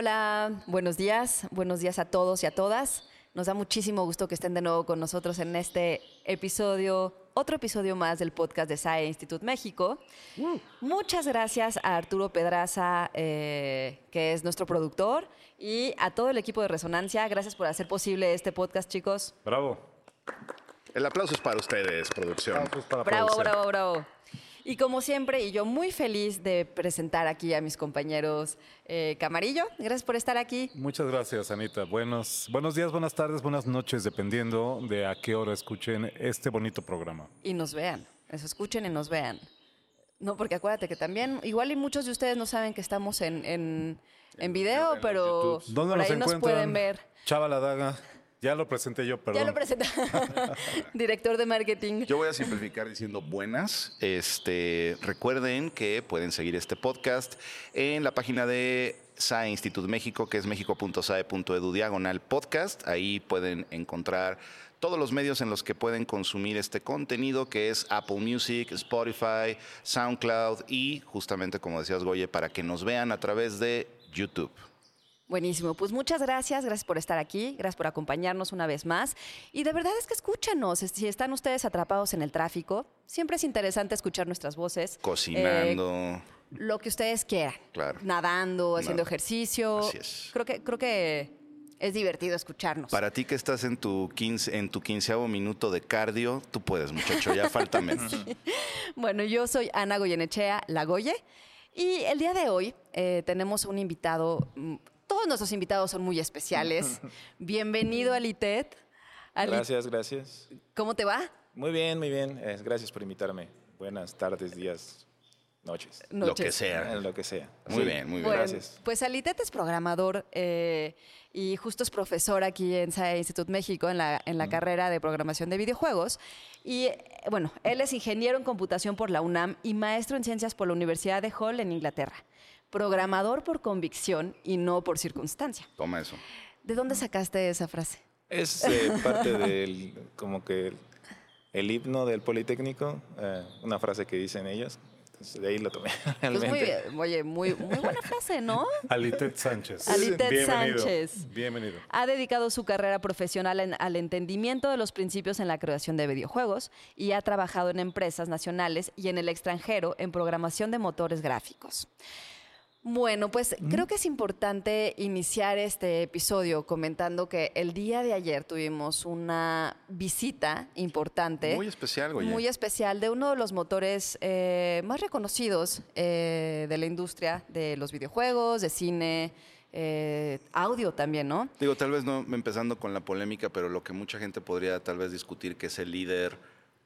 Hola, buenos días, buenos días a todos y a todas. Nos da muchísimo gusto que estén de nuevo con nosotros en este episodio, otro episodio más del podcast de SAE Institute México. Muchas gracias a Arturo Pedraza, eh, que es nuestro productor, y a todo el equipo de Resonancia. Gracias por hacer posible este podcast, chicos. Bravo. El aplauso es para ustedes, producción. Para Bravo, producción. bravo, bravo. Y como siempre, y yo muy feliz de presentar aquí a mis compañeros eh, Camarillo. Gracias por estar aquí. Muchas gracias, Anita. Buenos, buenos días, buenas tardes, buenas noches, dependiendo de a qué hora escuchen este bonito programa. y nos vean. Nos escuchen y nos vean. No, porque acuérdate que también, igual y muchos de ustedes no saben que estamos en, en, en video, pero ¿Dónde por nos ahí nos pueden ver. Chava la daga. Ya lo presenté yo, perdón. Ya lo presenta. Director de marketing. Yo voy a simplificar diciendo buenas. Este, recuerden que pueden seguir este podcast en la página de SAE Instituto México, que es mexico.sae.edu diagonal podcast. Ahí pueden encontrar todos los medios en los que pueden consumir este contenido, que es Apple Music, Spotify, SoundCloud y justamente, como decías, Goye, para que nos vean a través de YouTube. Buenísimo. Pues muchas gracias. Gracias por estar aquí. Gracias por acompañarnos una vez más. Y de verdad es que escúchanos. Si están ustedes atrapados en el tráfico, siempre es interesante escuchar nuestras voces. Cocinando. Eh, lo que ustedes quieran. Claro. Nadando, haciendo Nada. ejercicio. Así es. Creo que, creo que es divertido escucharnos. Para ti que estás en tu, 15, en tu quinceavo minuto de cardio, tú puedes, muchacho, ya falta menos. Bueno, yo soy Ana Goyenechea Lagoye y el día de hoy eh, tenemos un invitado, mm, todos nuestros invitados son muy especiales. Bienvenido al ITET. Ali- Gracias, gracias. ¿Cómo te va? Muy bien, muy bien. Eh, gracias por invitarme. Buenas tardes, días, noches. Lo Noches. que sea. Eh, Lo que sea. Muy bien, muy bien. Bueno, Gracias. Pues Alitet es programador eh, y justo es profesor aquí en SAE Institute México en la, en la carrera de programación de videojuegos. Y bueno, él es ingeniero en computación por la UNAM y maestro en ciencias por la Universidad de Hull en Inglaterra. Programador por convicción y no por circunstancia. Toma eso. ¿De dónde sacaste esa frase? Es eh, parte del, como que el, el himno del Politécnico, eh, una frase que dicen ellos. Entonces, de ahí lo tomé Pues realmente. muy bien, oye, muy, muy buena frase, ¿no? Alitet Sánchez. Alitet Bienvenido. Sánchez. Bienvenido. Ha dedicado su carrera profesional en- al entendimiento de los principios en la creación de videojuegos y ha trabajado en empresas nacionales y en el extranjero en programación de motores gráficos. Bueno, pues creo que es importante iniciar este episodio comentando que el día de ayer tuvimos una visita importante. Muy especial, Goye. Muy especial de uno de los motores eh, más reconocidos eh, de la industria de los videojuegos, de cine, eh, audio también, ¿no? Digo, tal vez no empezando con la polémica, pero lo que mucha gente podría tal vez discutir que es el líder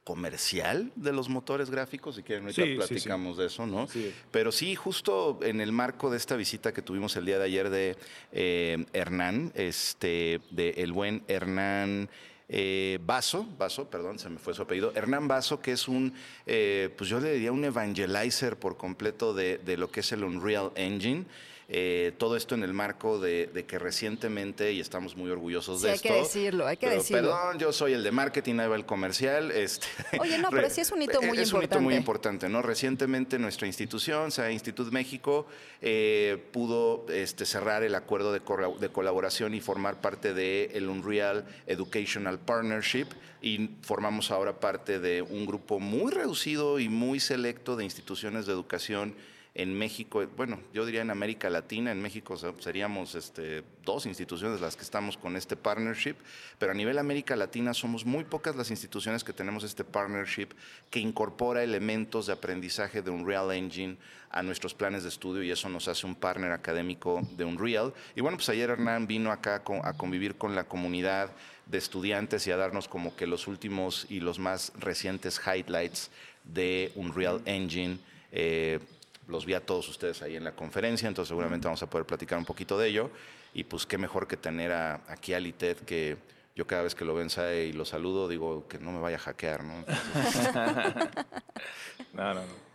comercial de los motores gráficos, si quieren ahorita Sí, sí, sí. platicamos de eso, ¿no? Sí. Pero sí, justo en el marco de esta visita que tuvimos el día de ayer de eh, Hernán, este, de el buen Hernán eh, Vaso, Vaso, perdón, se me fue su apellido, Hernán Vaso, que es un, eh, pues yo le diría un evangelizer por completo de, de lo que es el Unreal Engine. Eh, todo esto en el marco de, de que recientemente, y estamos muy orgullosos Sí, de hay que esto. decirlo, hay que pero decirlo. Perdón, yo soy el de marketing, ahí va el comercial. Este, Oye, no, pero sí es un hito muy es un hito muy importante. importante, ¿no? Recientemente nuestra institución, o sea, Instituto México, eh, pudo este, cerrar el acuerdo de, de colaboración y formar parte del el Unreal Educational Partnership y formamos ahora parte de un grupo muy reducido y muy selecto de instituciones de educación en México, bueno, yo diría en América Latina, en México seríamos este, dos instituciones las que estamos con este partnership, pero a nivel América Latina somos muy pocas las instituciones que tenemos este partnership que incorpora elementos de aprendizaje de Unreal Engine a nuestros planes de estudio y eso nos hace un partner académico de Unreal. Y bueno, pues ayer Hernán vino acá a convivir con la comunidad de estudiantes y a darnos como que los últimos y los más recientes highlights de Unreal Engine. Eh, los vi a todos ustedes ahí en la conferencia, entonces seguramente vamos a poder platicar un poquito de ello. Y pues qué mejor que tener a, aquí a Litet, que yo cada vez que lo veo en SAE y lo saludo, digo que no me vaya a hackear, ¿no? Entonces, No, no, no.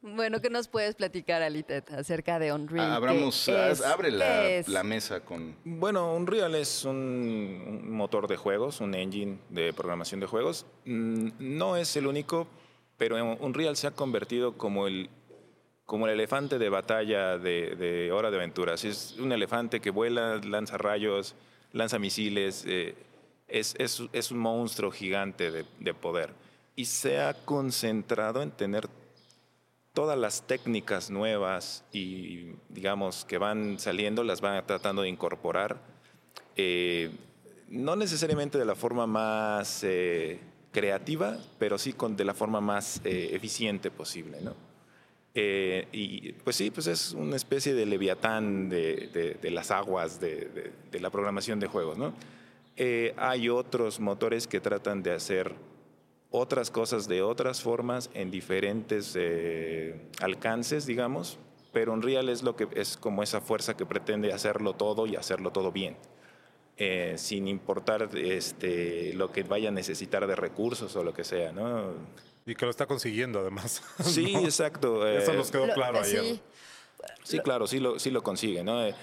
Bueno, ¿qué nos puedes platicar, Alitet, acerca de Unreal? abramos, abre la, ¿Qué es? la mesa con... Bueno, Unreal es un, un motor de juegos, un engine de programación de juegos. Mm, No es el único, pero Unreal se ha convertido como el como el elefante de batalla de, de Hora de Aventuras. Es un elefante que vuela, lanza rayos, lanza misiles, eh, es, es, es, un monstruo gigante de, de, poder. Y se ha concentrado en tener todas las técnicas nuevas y, digamos, que van saliendo, las van tratando de incorporar. Eh, no necesariamente de la forma más eh, creativa, pero sí con, de la forma más eh, eficiente posible, ¿no? Eh, y pues sí, pues es una especie de leviatán de, de, las aguas de, de, la programación de juegos, ¿no? Eh, hay otros motores que tratan de hacer otras cosas de otras formas en diferentes eh, alcances, digamos, pero Unreal es lo que es como esa fuerza que pretende hacerlo todo y hacerlo todo bien. Eh, sin importar este, lo que vaya a necesitar de recursos o lo que sea, ¿no? Y que lo está consiguiendo además. Sí, exacto. Eso nos quedó claro ayer. Sí, sí, claro, sí lo, sí lo consigue, ¿no? Eh,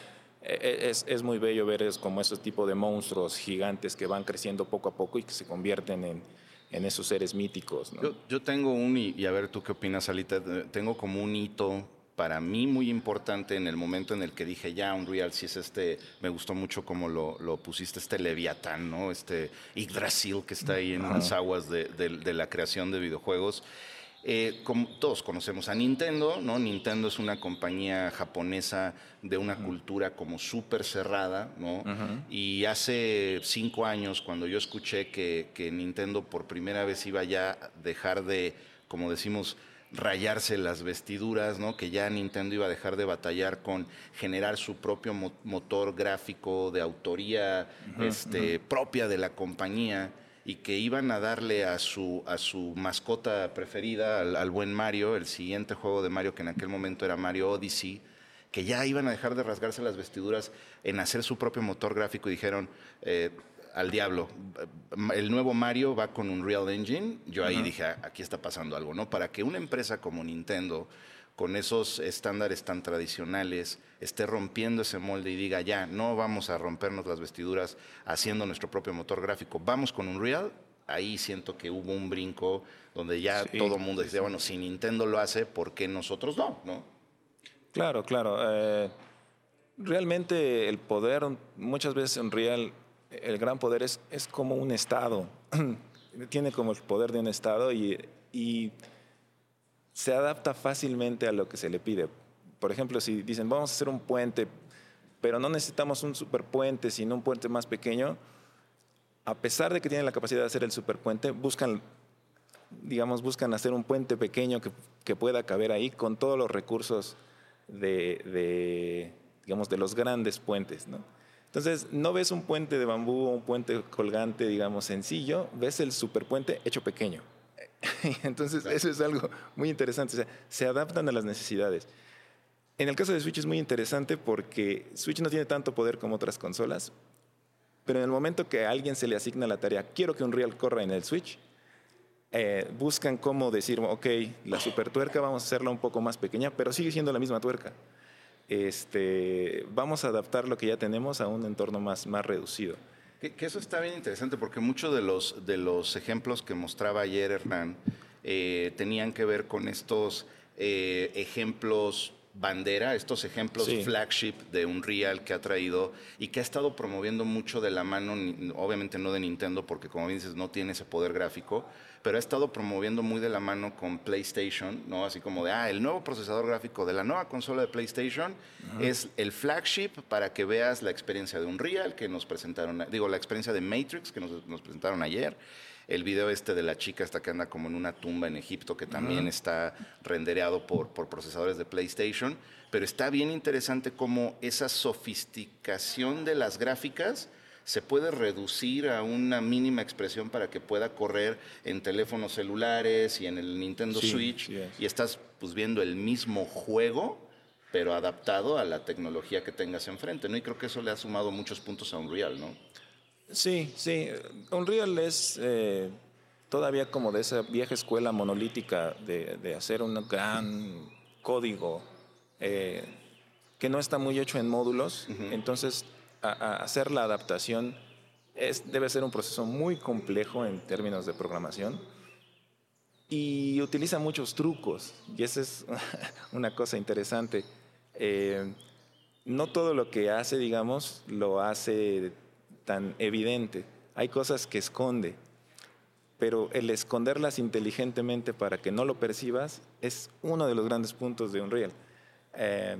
es, es, muy bello ver es como ese tipo de monstruos gigantes que van creciendo poco a poco y que se convierten en, en esos seres míticos. ¿no? Yo, yo, tengo un, y a ver tú qué opinas, Alita, tengo como un hito para mí muy importante en el momento en el que dije, ya, Unreal, si es este, me gustó mucho como lo, lo pusiste, este Leviatán, ¿no? Este Yggdrasil que está ahí en las aguas de, de, de, la creación de videojuegos. Eh, como todos conocemos a Nintendo, ¿no? Nintendo es una compañía japonesa de una uh -huh. cultura como súper cerrada, ¿no? Uh -huh. Y hace cinco años, cuando yo escuché que, que Nintendo por primera vez iba ya a dejar de, como decimos, rayarse las vestiduras, ¿no? que ya Nintendo iba a dejar de batallar con generar su propio mo motor gráfico de autoría uh -huh, este, uh -huh. propia de la compañía y que iban a darle a su, a su mascota preferida, al, al, buen Mario, el siguiente juego de Mario que en aquel momento era Mario Odyssey, que ya iban a dejar de rasgarse las vestiduras en hacer su propio motor gráfico y dijeron... Eh, al diablo. El nuevo Mario va con un Real Engine. Yo ahí uh -huh. dije, aquí está pasando algo, ¿no? Para que una empresa como Nintendo, con esos estándares tan tradicionales, esté rompiendo ese molde y diga, ya, no vamos a rompernos las vestiduras haciendo nuestro propio motor gráfico, vamos con un Real. Ahí siento que hubo un brinco donde ya sí, todo el mundo dice, bueno, si Nintendo lo hace, ¿por qué nosotros no? ¿no? Claro, claro. Eh, realmente el poder, muchas veces en Real el gran poder es, como un Estado, tiene como el poder de un Estado y, se adapta fácilmente a lo que se le pide. Por ejemplo, si dicen, vamos a hacer un puente, pero no necesitamos un superpuente, sino un puente más pequeño, a pesar de que tienen la capacidad de hacer el superpuente, buscan, digamos, buscan hacer un puente pequeño que, que pueda caber ahí con todos los recursos de, de digamos, de los grandes puentes, ¿no? Entonces, no ves un puente de bambú o un puente colgante, digamos, sencillo, ves el superpuente hecho pequeño. Entonces, eso es algo muy interesante. O sea, se adaptan a las necesidades. En el caso de Switch es muy interesante porque Switch no tiene tanto poder como otras consolas, pero en el momento que a alguien se le asigna la tarea, quiero que un Real corra en el Switch, eh, buscan cómo decir, ok, la super tuerca vamos a hacerla un poco más pequeña, pero sigue siendo la misma tuerca este, vamos a adaptar lo que ya tenemos a un entorno más, más reducido. Que, que eso está bien interesante porque muchos de los, de los ejemplos que mostraba ayer Hernán eh, tenían que ver con estos eh, ejemplos bandera, estos ejemplos sí. flagship de Unreal que ha traído y que ha estado promoviendo mucho de la mano, obviamente no de Nintendo, porque como bien dices, no tiene ese poder gráfico, pero ha estado promoviendo muy de la mano con PlayStation, ¿no? Así como de, ah, el nuevo procesador gráfico de la nueva consola de PlayStation es el flagship para que veas la experiencia de Unreal que nos presentaron, digo, la experiencia de Matrix que nos, nos presentaron ayer el video este de la chica esta que anda como en una tumba en Egipto, que también uh -huh. está rendereado por, por procesadores de PlayStation, pero está bien interesante cómo esa sofisticación de las gráficas se puede reducir a una mínima expresión para que pueda correr en teléfonos celulares y en el Nintendo sí, Switch y estás pues viendo el mismo juego pero adaptado a la tecnología que tengas enfrente, ¿no? Y creo que eso le ha sumado muchos puntos a Unreal, ¿no? Sí, sí. Unreal es eh, todavía como de esa vieja escuela monolítica de, de hacer un gran código eh, que no está muy hecho en módulos. Uh -huh. Entonces, hacer la adaptación es, debe ser un proceso muy complejo en términos de programación. y utiliza muchos trucos, y esa es una cosa interesante. Eh, no todo lo que hace, digamos, lo hace tan evidente. Hay cosas que esconde, pero el esconderlas inteligentemente para que no lo percibas es uno de los grandes puntos de Unreal. Eh,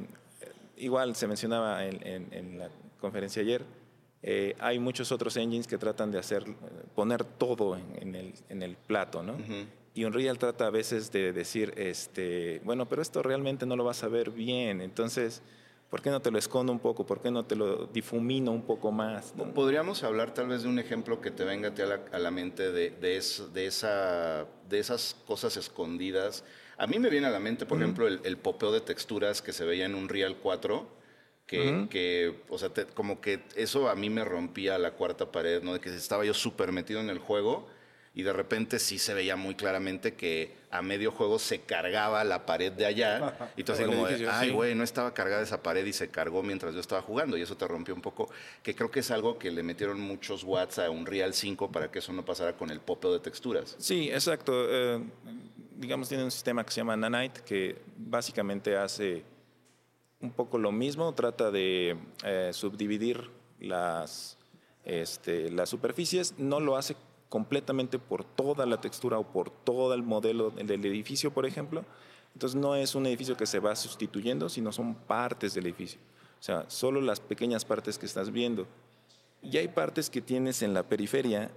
igual se mencionaba en, la conferencia ayer, eh, hay muchos otros engines que tratan de hacer, poner todo en, el, plato, ¿no? Y Unreal trata a veces de decir, este, bueno, pero esto realmente no lo vas a ver bien, entonces, ¿por qué no te lo escondo un poco? ¿Por qué no te lo difumino un poco más? Podríamos hablar tal vez de un ejemplo que te venga a la, a la mente de, de, esa, de esas cosas escondidas. A mí me viene a la mente, por ejemplo, el, popeo de texturas que se veía en Unreal 4. Que, que, o sea, como que eso a mí me rompía la cuarta pared, ¿no? De que estaba yo súper metido en el juego y de repente sí se veía muy claramente que a medio juego se cargaba la pared de allá y tú así como ay güey, no estaba cargada esa pared y se cargó mientras yo estaba jugando y eso te rompió un poco, que creo que es algo que le metieron muchos watts a un Real 5 para que eso no pasara con el popeo de texturas. Sí, exacto. Eh, digamos, tiene un sistema que se llama Nanite que básicamente hace un poco lo mismo, trata de eh, subdividir las, este, las superficies, no lo hace completamente por toda la textura o por todo el modelo del edificio, por ejemplo. Entonces no es un edificio que se va sustituyendo, sino son partes del edificio. O sea, solo las pequeñas partes que estás viendo. Y hay partes que tienes en la periferia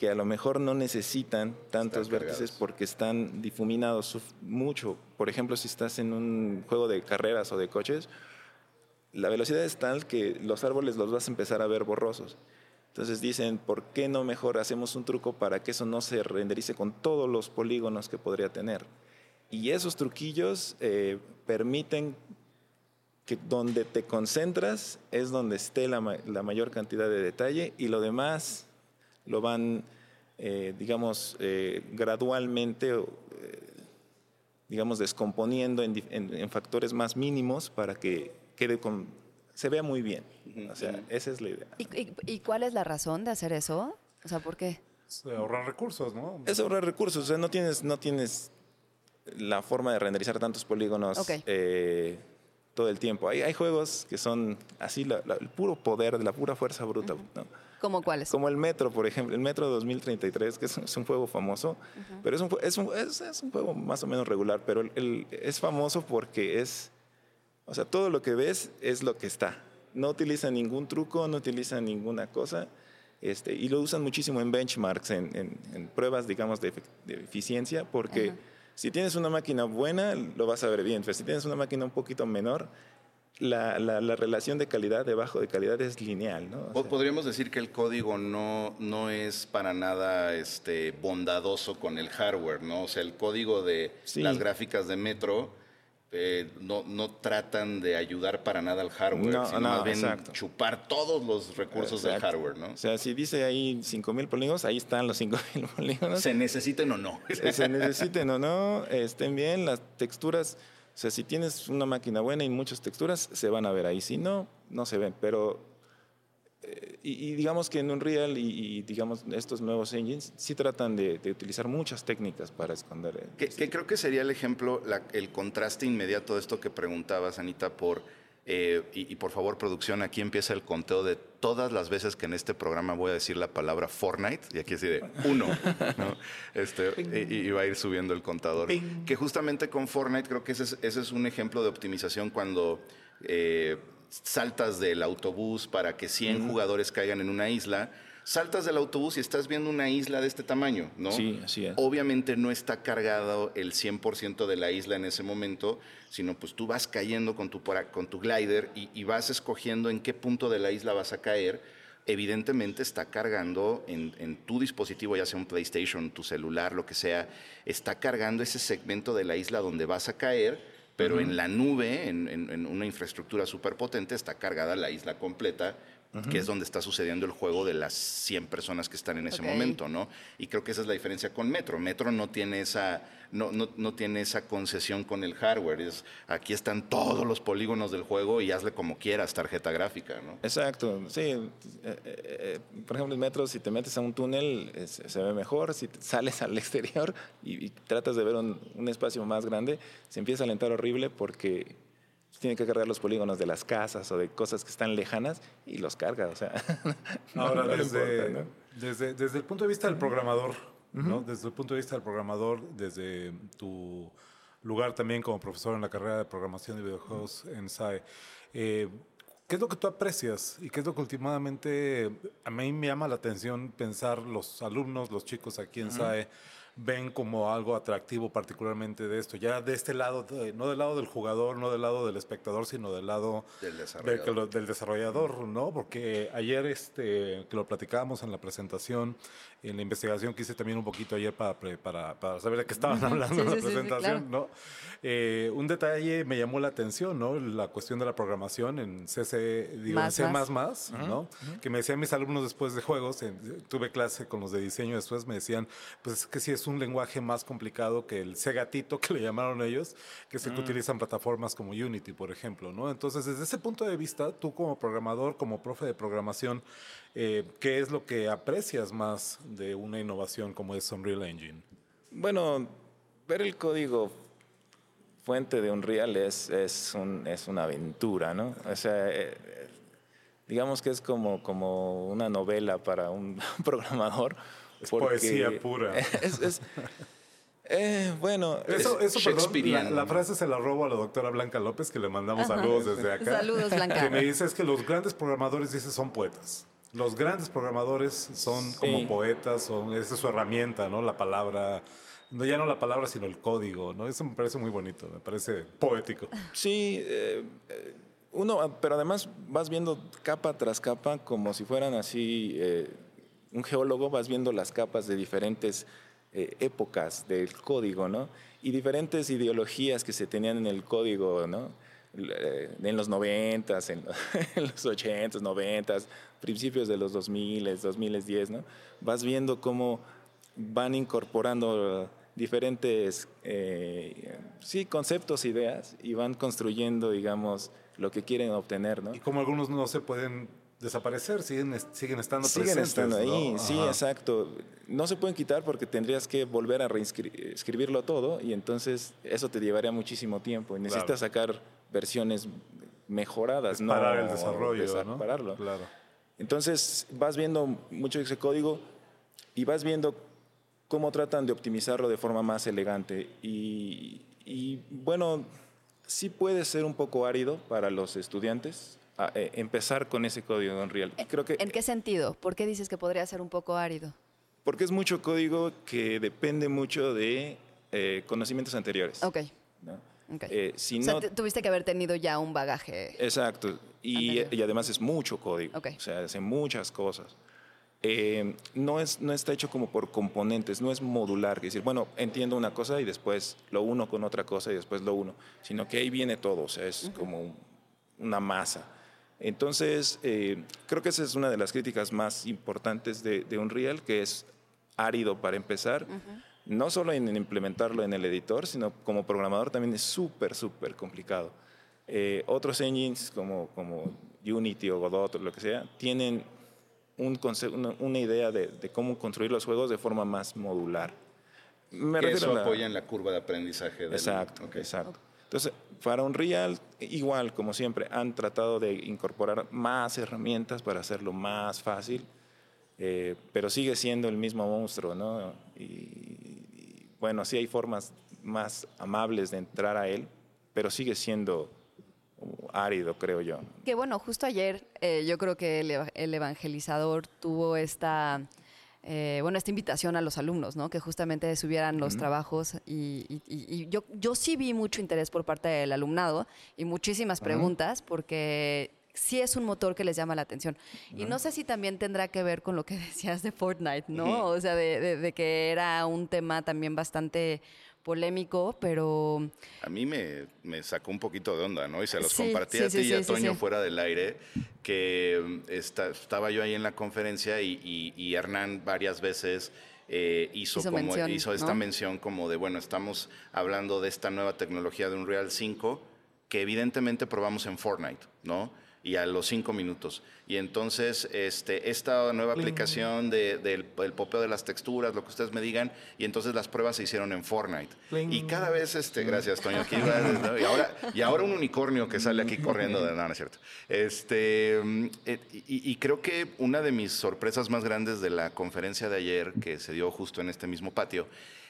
que a lo mejor no necesitan tantos vértices porque están difuminados mucho. Por ejemplo, si estás en un juego de carreras o de coches, la velocidad es tal que los árboles los vas a empezar a ver borrosos. Entonces dicen, ¿por qué no mejor hacemos un truco para que eso no se renderice con todos los polígonos que podría tener? Y esos truquillos eh, permiten que donde te concentras es donde esté la, mayor cantidad de detalle y lo demás lo van, eh, digamos, eh, gradualmente, digamos, descomponiendo en, en, factores más mínimos para que quede con, se vea muy bien. O sea, esa es la idea. ¿Y, cuál es la razón de hacer eso? O sea, ¿por qué? Es ahorrar recursos, ¿no? Es ahorrar recursos. O sea, no tienes, no tienes la forma de renderizar tantos polígonos eh, todo el tiempo. Hay, hay juegos que son así, el puro poder, de la pura fuerza bruta. ¿no? ¿Cómo cuáles? Como el Metro, por ejemplo. El Metro 2033, que es, un juego famoso, pero es un, es, un, es, un, juego más o menos regular, pero el, es famoso porque es o sea, todo lo que ves es lo que está. No utiliza ningún truco, no utiliza ninguna cosa. Este, y lo usan muchísimo en benchmarks, en, pruebas, digamos, de, eficiencia, porque si tienes una máquina buena, lo vas a ver bien. Pero si tienes una máquina un poquito menor, la, relación de calidad, de bajo de calidad, es lineal. ¿no? Podríamos decir que el código no, no es para nada este, bondadoso con el hardware, ¿no? O sea, el código de las gráficas de Metro eh, no, no tratan de ayudar para nada al hardware, sino más bien chupar todos los recursos del hardware, ¿no? O sea, si dice ahí 5.000 polígonos, ahí están los 5.000 polígonos. Se necesiten o no. Se necesiten o no, estén bien, las texturas, o sea, si tienes una máquina buena y muchas texturas, se van a ver ahí, si no, no se ven, pero eh, y, digamos que en Unreal y, y, digamos estos nuevos engines sí tratan de, utilizar muchas técnicas para esconder. Eh, que, creo que sería el ejemplo, el contraste inmediato de esto que preguntabas, Anita, por eh, y, por favor, producción, aquí empieza el conteo de todas las veces que en este programa voy a decir la palabra Fortnite, y aquí así de uno, este, y, va a ir subiendo el contador. Que justamente con Fortnite creo que ese es, ese es un ejemplo de optimización cuando saltas del autobús para que 100 jugadores caigan en una isla, saltas del autobús y estás viendo una isla de este tamaño, ¿no? Sí, así es. Obviamente no está cargado el 100% de la isla en ese momento, sino pues tú vas cayendo con tu, con tu glider y, vas escogiendo en qué punto de la isla vas a caer. Evidentemente está cargando en, tu dispositivo, ya sea un PlayStation, tu celular, lo que sea, está cargando ese segmento de la isla donde vas a caer pero en la nube, en, una infraestructura súper potente, está cargada la isla completa que es donde está sucediendo el juego de las 100 personas que están en ese momento, ¿no? Y creo que esa es la diferencia con Metro. Metro no tiene esa, no, no, no tiene esa concesión con el hardware. Es, aquí están todos los polígonos del juego y hazle como quieras, tarjeta gráfica, ¿no? Exacto, sí. eh, eh, eh, por ejemplo, el metro, si te metes a un túnel, eh, se ve mejor. Si sales al exterior y, y tratas de ver un, un espacio más grande, se empieza a alentar horrible porque tiene que cargar los polígonos de las casas o de cosas que están lejanas y los carga, o sea. no- Ahora, no desde, importa, ¿no? desde, desde el punto de vista del programador, ¿no? Desde el punto de vista del programador, desde tu lugar también como profesor en la carrera de programación de videojuegos en SAE, eh, ¿qué es lo que tú aprecias y qué es lo que últimamente a mí me llama la atención pensar los alumnos, los chicos aquí en SAE? Ven como algo atractivo particularmente de esto, ya de este lado, de- no del lado del jugador, no del lado del espectador, sino del lado desarrollador. del desarrollador, ¿no? Porque ayer este, que lo platicábamos en la presentación, en la investigación que hice también un poquito ayer para, para, para saber de qué estaban hablando Sí, en la sí, sí, sí, presentación, ¿no? Eh, un detalle me llamó la atención, ¿no? La cuestión de la programación en CC, digo, Más, en C++, más. ¿no? Que me decían mis alumnos después de juegos, en- tuve clase con los de diseño después, me decían, pues es que sí es un lenguaje más complicado que el C gatito que le llamaron ellos, que es el que utilizan plataformas como Unity, por ejemplo, ¿no? Entonces, desde ese punto de vista, tú como programador, como profe de programación, eh, ¿qué es lo que aprecias más de una innovación como es Unreal Engine? Bueno, ver el código fuente de Unreal es, es, un- es una aventura, ¿no? O sea, eh, eh, digamos que es como, como una novela para un programador. Es poesía pura. Es, es- eh, bueno, Eso, Es eso perdón, la, la frase se la robo a la doctora Blanca López, que le mandamos saludos desde acá. Saludos, Blanca. Que me dice es que los grandes programadores, dice, son poetas. Los grandes programadores son como poetas, son, esa es su herramienta, ¿no? La palabra, no ya no la palabra, sino el código, ¿no? Eso me parece muy bonito, me parece poético. Sí, eh, uno, pero además vas viendo capa tras capa como si fueran así, eh, un geólogo, vas viendo las capas de diferentes eh, épocas del código, ¿no? Y diferentes ideologías que se tenían en el código, ¿no? En los 90, en, en los 80, 90, principios de los 2000, 2010, ¿no? Vas viendo cómo van incorporando diferentes eh, sí, conceptos, ideas y van construyendo, digamos, lo que quieren obtener, ¿no? Y como algunos no se pueden desaparecer, siguen, siguen estando Siguen presentes. estando ahí, ¿no? sí, exacto. No se pueden quitar porque tendrías que volver a reescribirlo todo y entonces eso te llevaría muchísimo tiempo. Y necesitas sacar versiones mejoradas, no Parar el desarrollo, desa- ¿no? pararlo. Claro. Entonces vas viendo mucho ese código y vas viendo cómo tratan de optimizarlo de forma más elegante. Y, y, bueno, sí puede ser un poco árido para los estudiantes a, eh, empezar con ese código de Unreal. Y Creo que ¿En qué sentido? ¿Por qué dices que podría ser un poco árido? porque es mucho código que depende mucho de eh, conocimientos anteriores. Ok. ¿no? ok. Eh, si o sea, no- te- tuviste que haber tenido ya un bagaje. Exacto. Y, y además es mucho código. Ok. O sea, hace muchas cosas. Eh, no, es, no está hecho como por componentes, no es modular. Es decir, bueno, entiendo una cosa y después lo uno con otra cosa y después lo uno. Sino que ahí viene todo. O sea, es como un- una masa. Entonces, eh, creo que esa es una de las críticas más importantes de, de Unreal, que es árido para empezar. No solo en implementarlo en el editor, sino como programador también es súper, súper complicado. Eh, otros engines como, como Unity o Godot o lo que sea, tienen un una, una idea de, de cómo construir los juegos de forma más modular. Me Que eso a la- apoya en la curva de aprendizaje. del- Exacto, Ok. exacto. Entonces, para Unreal, igual, como siempre, han tratado de incorporar más herramientas para hacerlo más fácil, eh, pero sigue siendo el mismo monstruo, ¿no? Y, y, bueno, sí hay formas más amables de entrar a él, pero sigue siendo árido, creo yo. Que bueno, justo ayer eh, yo creo que el, eva- el evangelizador tuvo esta, eh, bueno, esta invitación a los alumnos, ¿no? Que justamente subieran los trabajos y, y- y- y yo, yo sí vi mucho interés por parte del alumnado y muchísimas preguntas porque sí es un motor que les llama la atención. Y no sé si también tendrá que ver con lo que decías de Fortnite, ¿no? O sea, de, de- de que era un tema también bastante polémico, pero... A mí me, me, sacó un poquito de onda, ¿no? Y se los Sí, compartí sí, a ti sí, y a Toño fuera del aire, que mm, esta- estaba yo ahí en la conferencia y, y- y Hernán varias veces eh, hizo, Hizo como, mención, hizo esta ¿no? mención como de, bueno, estamos hablando de esta nueva tecnología de Unreal 5 que evidentemente probamos en Fortnite, ¿no? Y a los cinco minutos. Y entonces, este, esta nueva aplicación de- del el popeo de las texturas, lo que ustedes me digan, y entonces las pruebas se hicieron en Fortnite. Y cada vez, este, gracias, Toño, aquí ¿no? y, ahora, y ahora un unicornio que sale aquí corriendo de no, no es cierto. Este, eh, y, y creo que una de mis sorpresas más grandes de la conferencia de ayer, que se dio justo en este mismo patio,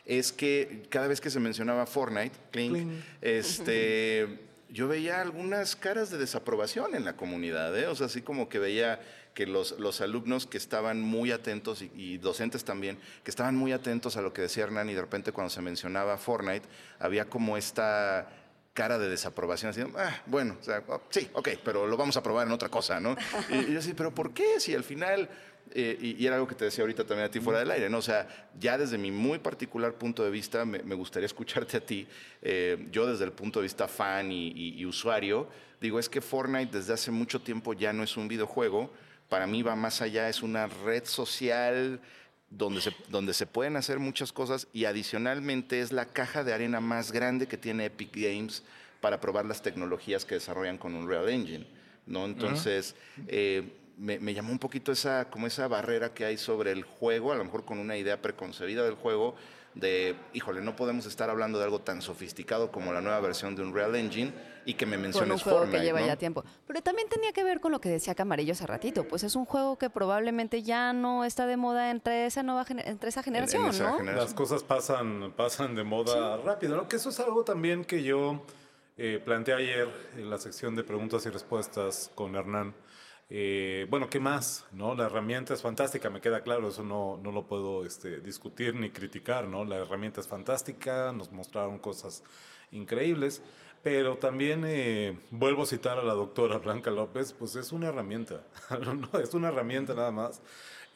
es que cada vez que se mencionaba Fortnite, clink, este, yo veía algunas caras de desaprobación en la comunidad, ¿eh? o sea, así como que veía que los, los alumnos que estaban muy atentos y, docentes también, que estaban muy atentos a lo que decía Hernán y de repente cuando se mencionaba Fortnite, había como esta cara de desaprobación, así, ah, bueno, o sea, oh, sí, ok, pero lo vamos a probar en otra cosa, ¿no? Y, y yo así, pero ¿por qué? Si al final, eh, y, y era algo que te decía ahorita también a ti fuera del aire, ¿no? O sea, ya desde mi muy particular punto de vista, me, me gustaría escucharte a ti, eh, yo desde el punto de vista fan y, y- y usuario, digo, es que Fortnite desde hace mucho tiempo ya no es un videojuego, para mí va más allá, es una red social donde se, donde se pueden hacer muchas cosas y adicionalmente es la caja de arena más grande que tiene Epic Games para probar las tecnologías que desarrollan con Unreal Engine. ¿no? Entonces, eh, me, me llamó un poquito esa, como esa barrera que hay sobre el juego, a lo mejor con una idea preconcebida del juego, de, híjole, no podemos estar hablando de algo tan sofisticado como la nueva versión de Unreal Engine y que me Con un menciones juego Fortnite. que lleva ¿no? ya tiempo. Pero también tenía que ver con lo que decía Camarillo hace ratito. Pues es un juego que probablemente ya no está de moda entre esa nueva entre esa generación, esa ¿no? generación. Las cosas pasan, pasan de moda rápido, ¿no? Que eso es algo también que yo eh, planteé ayer en la sección de preguntas y respuestas con Hernán. Eh, bueno, ¿qué más? ¿no? La herramienta es fantástica, me queda claro, eso no, no lo puedo este, discutir ni criticar, ¿no? La herramienta es fantástica, nos mostraron cosas increíbles, pero también eh, vuelvo a citar a la doctora Blanca López, pues es una herramienta, no, es una herramienta nada más.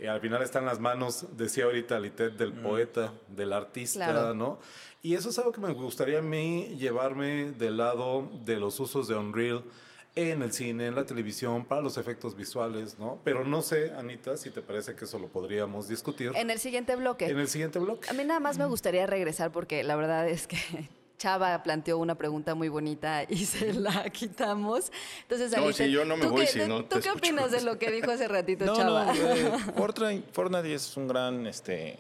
Eh, al final está en las manos, decía ahorita Litet, del poeta, del artista, Claro. ¿no? Y eso es algo que me gustaría a mí llevarme del lado de los usos de Unreal en el cine, en la televisión, para los efectos visuales, ¿no? Pero no sé, Anita, si te parece que eso lo podríamos discutir En el siguiente bloque. en el siguiente bloque. A mí nada más me gustaría regresar porque la verdad es que Chava planteó una pregunta muy bonita y se la quitamos. Entonces, No, si yo no me ¿tú voy qué- si no ¿Tú te qué escucho. opinas de lo que dijo hace ratito No, Chava? no, eh, Fortnite, Fortnite es un gran, este,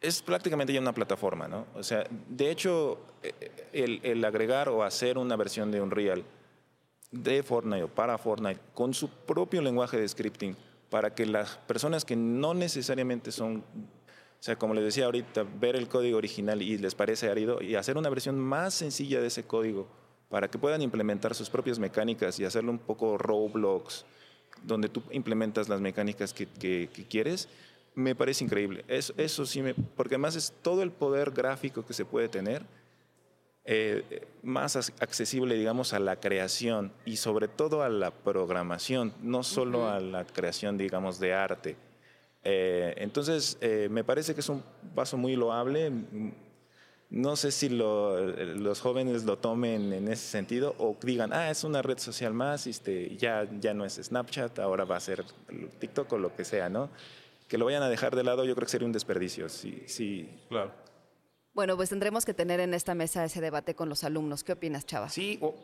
es prácticamente ya una plataforma, ¿no? O sea, de hecho, eh, el, el agregar o hacer una versión de Unreal de Fortnite o para Fortnite con su propio lenguaje de scripting para que las personas que no necesariamente son, o sea, como les decía ahorita, ver el código original y les parece árido y hacer una versión más sencilla de ese código para que puedan implementar sus propias mecánicas y hacerlo un poco Roblox, donde tú implementas las mecánicas que, que- que quieres, me parece increíble. Eso, eso sí, me, porque además es todo el poder gráfico que se puede tener, eh, más accesible, digamos, a la creación y sobre todo a la programación, no solo a la creación, digamos, de arte. Eh, entonces, eh, me parece que es un paso muy loable. No sé si lo- los jóvenes lo tomen en ese sentido o digan, ah, es una red social más, este, ya, ya no es Snapchat, ahora va a ser TikTok o lo que sea, ¿no? Que lo vayan a dejar de lado, yo creo que sería un desperdicio. Sí, sí. Claro. Bueno, pues tendremos que tener en esta mesa ese debate con los alumnos. ¿Qué opinas, Chava? Sí, o,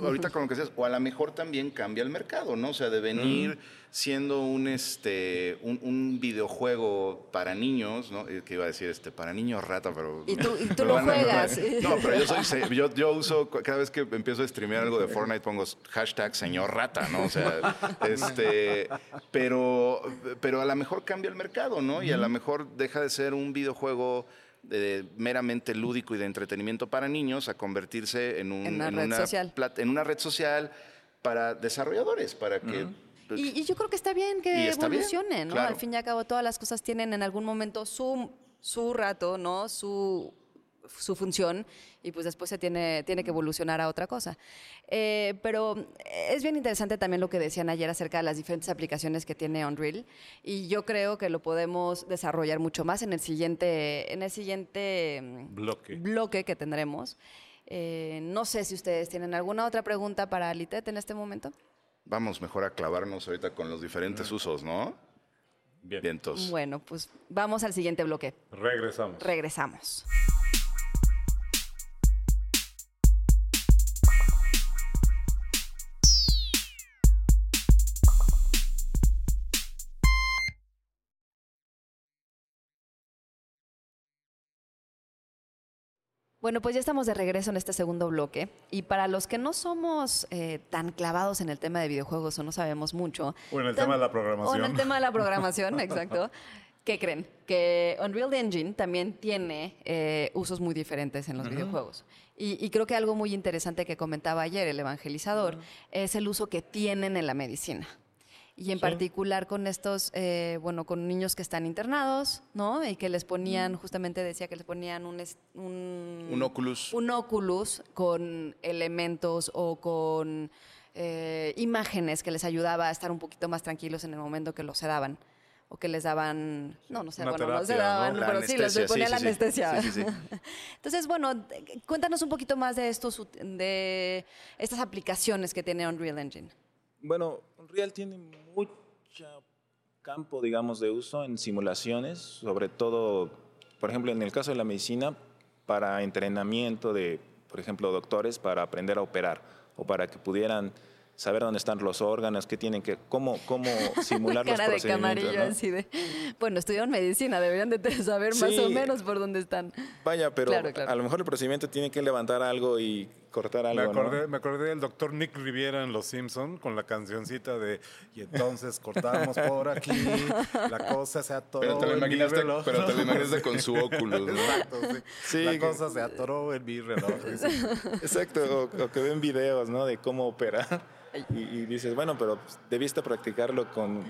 ahorita con lo que decías, o a lo mejor también cambia el mercado, ¿no? O sea, de venir siendo un, este, un, un videojuego para niños, ¿no? Eh, Que iba a decir, este, para niños rata, pero... Y tú- y tú lo van a- juegas. No, pero yo soy, yo, yo uso, cada vez que empiezo a streamear algo de Fortnite pongo hashtag señor rata, ¿no? O sea, este, pero, pero a lo mejor cambia el mercado, ¿no? Y a lo mejor deja de ser un videojuego eh, meramente lúdico y de entretenimiento para niños a convertirse en, un, En una red social. en una red social para desarrolladores, para que... Y, y yo creo que está bien que bien, evolucione, ¿no? claro. Al fin y al cabo, todas las cosas tienen en algún momento su, su rato, ¿no? Su su función y pues después se tiene, tiene que evolucionar a otra cosa. Eh, pero es bien interesante también lo que decían ayer acerca de las diferentes aplicaciones que tiene Unreal y yo creo que lo podemos desarrollar mucho más en el siguiente, en el siguiente mm, Bloque. bloque que tendremos. Eh, no sé si ustedes tienen alguna otra pregunta para Litet en este momento. Vamos mejor a clavarnos ahorita con los diferentes usos, ¿no? Bien. Vientos. Bueno, pues vamos al siguiente bloque. Regresamos. Regresamos. Bueno, pues ya estamos de regreso en este segundo bloque. Y para los que no somos eh, tan clavados en el tema de videojuegos o no sabemos mucho. O en el tema de la O en programación. el tema de la programación, exacto. ¿Qué creen? Que Unreal Engine también tiene eh, usos muy diferentes en los videojuegos. Y, y creo que algo muy interesante que comentaba ayer el evangelizador es el uso que tienen en la medicina. Y en particular con estos, eh, bueno, con niños que están internados, ¿no? Y que les ponían, justamente decía que les ponían un... un Un Oculus. un Oculus con elementos o con eh, imágenes que les ayudaba a estar un poquito más tranquilos en el momento que los sedaban. O que les daban, no, no sé, Una bueno, no ¿no? La pero sí, les ponía sí, la sí, anestesia. Sí. Entonces, bueno, cuéntanos un poquito más de estos, de estas aplicaciones que tiene Unreal Engine. Bueno, Unreal tiene mucho campo, digamos, de uso en simulaciones, sobre todo, por ejemplo, en el caso de la medicina, para entrenamiento de, por ejemplo, doctores para aprender a operar o para que pudieran saber dónde están los órganos, qué tienen que, cómo, cómo simular los Cara de procedimientos. camarillo, ¿no? así de. Bueno, estudiaron medicina, deberían de saber más o menos por dónde están. Vaya, pero Claro, claro. a lo mejor el procedimiento tiene que levantar algo y cortar Me algo, ¿no? acordé, me acordé del doctor Nick Riviera en Los Simpson con la cancioncita de y entonces cortamos por aquí, la cosa se atoró en mi reloj. con su Oculus, ¿no? Exacto, sí. Sí, La cosa se atoró en mi reloj. Exacto, o, o que ven videos, ¿no? De cómo operar. Y, y dices, bueno, pero pues, debiste practicarlo con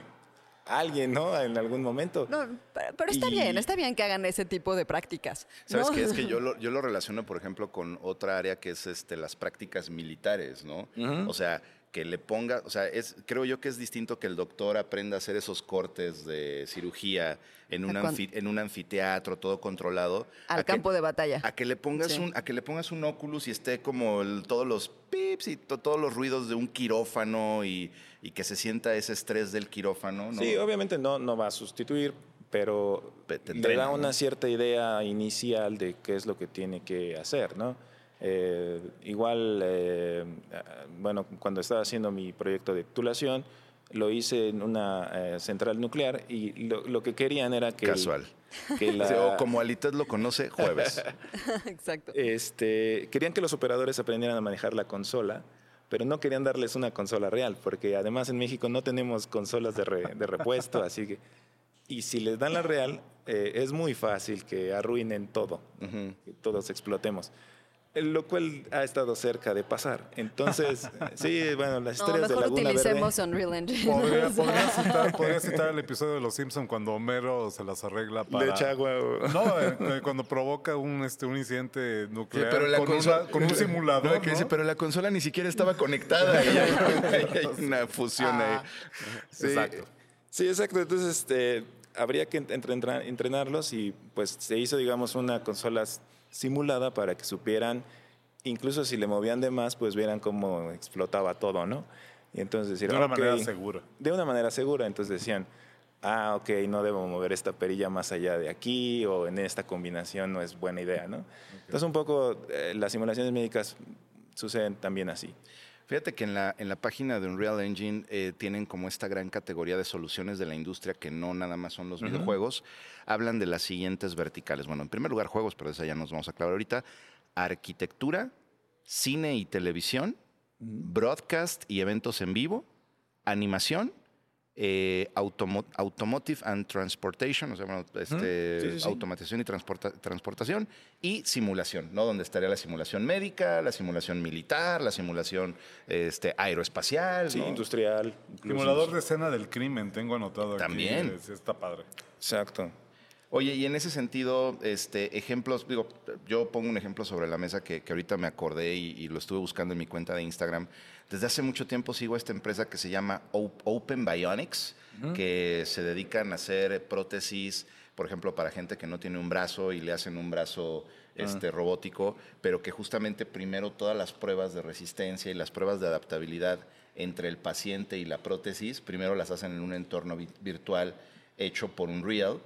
alguien, ¿no? En algún momento. No, pero, pero está Y- bien, está bien que hagan ese tipo de prácticas. ¿Sabes ¿no? qué? Es que yo lo, yo lo relaciono, por ejemplo, con otra área que es este, las prácticas militares, ¿no? O sea, que le ponga, o sea, es, creo yo que es distinto que el doctor aprenda a hacer esos cortes de cirugía en un, A cuan- anfi- en un anfiteatro, todo controlado. Al a que- campo de batalla. A que le pongas Sí. un, a que le pongas un Oculus y esté como el- todos los pips y to- todos los ruidos de un quirófano y, y que se sienta ese estrés del quirófano, ¿no? Sí, obviamente no, no va a sustituir, pero Pe- te le da ¿no? una cierta idea inicial de qué es lo que tiene que hacer, ¿no? Eh, igual, eh, bueno, cuando estaba haciendo mi proyecto de titulación, lo hice en una eh, central nuclear y lo, lo que querían era que... Casual. que la- O como Alitet lo conoce, jueves. Exacto. Este, querían que los operadores aprendieran a manejar la consola, pero no querían darles una consola real, porque además en México no tenemos consolas de, re- de repuesto, así que... Y si les dan la real, eh, es muy fácil que arruinen todo, Ujú. que todos explotemos. Eh, Lo cual ha estado cerca de pasar. Entonces, sí, bueno, las No, historias de mejor Laguna utilicemos Verde... Unreal Engine. Podría, citar, podría citar el episodio de Los Simpson cuando Homero se las arregla para... Le echa agua. No, eh, cuando provoca un, este, un incidente nuclear pero la con, consola- una- con un simulador. No, que dice, ¿no? pero la consola ni siquiera estaba conectada. y hay, hay una fusión ahí. Sí, Exacto. Sí, exacto. Entonces, este, habría que entrenar- entrenarlos y pues se hizo, digamos, una consola simulada para que supieran, incluso si le movían de más, pues vieran cómo explotaba todo, ¿no? Y entonces decir, De una manera segura. De una manera segura. Entonces decían, ah, ok, no debo mover esta perilla más allá de aquí o en esta combinación no es buena idea, ¿no? Entonces, un poco eh, las simulaciones médicas suceden también así. Fíjate que en la, en la página de Unreal Engine eh, tienen como esta gran categoría de soluciones de la industria que no nada más son los videojuegos. Hablan de las siguientes verticales. Bueno, en primer lugar, juegos, pero de esa ya nos vamos a aclarar ahorita. Arquitectura, cine y televisión, broadcast y eventos en vivo, animación, eh, automo- automotive and transportation, o sea, bueno, este, Sí, sí, sí. automatización y transporta- transportación, y simulación, ¿no? Donde estaría la simulación médica, la simulación militar, la simulación este, aeroespacial. Sí, ¿no? industrial. incluso. Simulador de escena del crimen, tengo anotado aquí. También. Está padre. Exacto. Oye, y en ese sentido, este, ejemplos, digo, yo pongo un ejemplo sobre la mesa que, que ahorita me acordé y, y, lo estuve buscando en mi cuenta de Instagram. Desde hace mucho tiempo sigo a esta empresa que se llama Open Bionics, que se dedican a hacer prótesis, por ejemplo, para gente que no tiene un brazo y le hacen un brazo este, robótico, pero que justamente primero todas las pruebas de resistencia y las pruebas de adaptabilidad entre el paciente y la prótesis, primero las hacen en un entorno vi virtual hecho por Unreal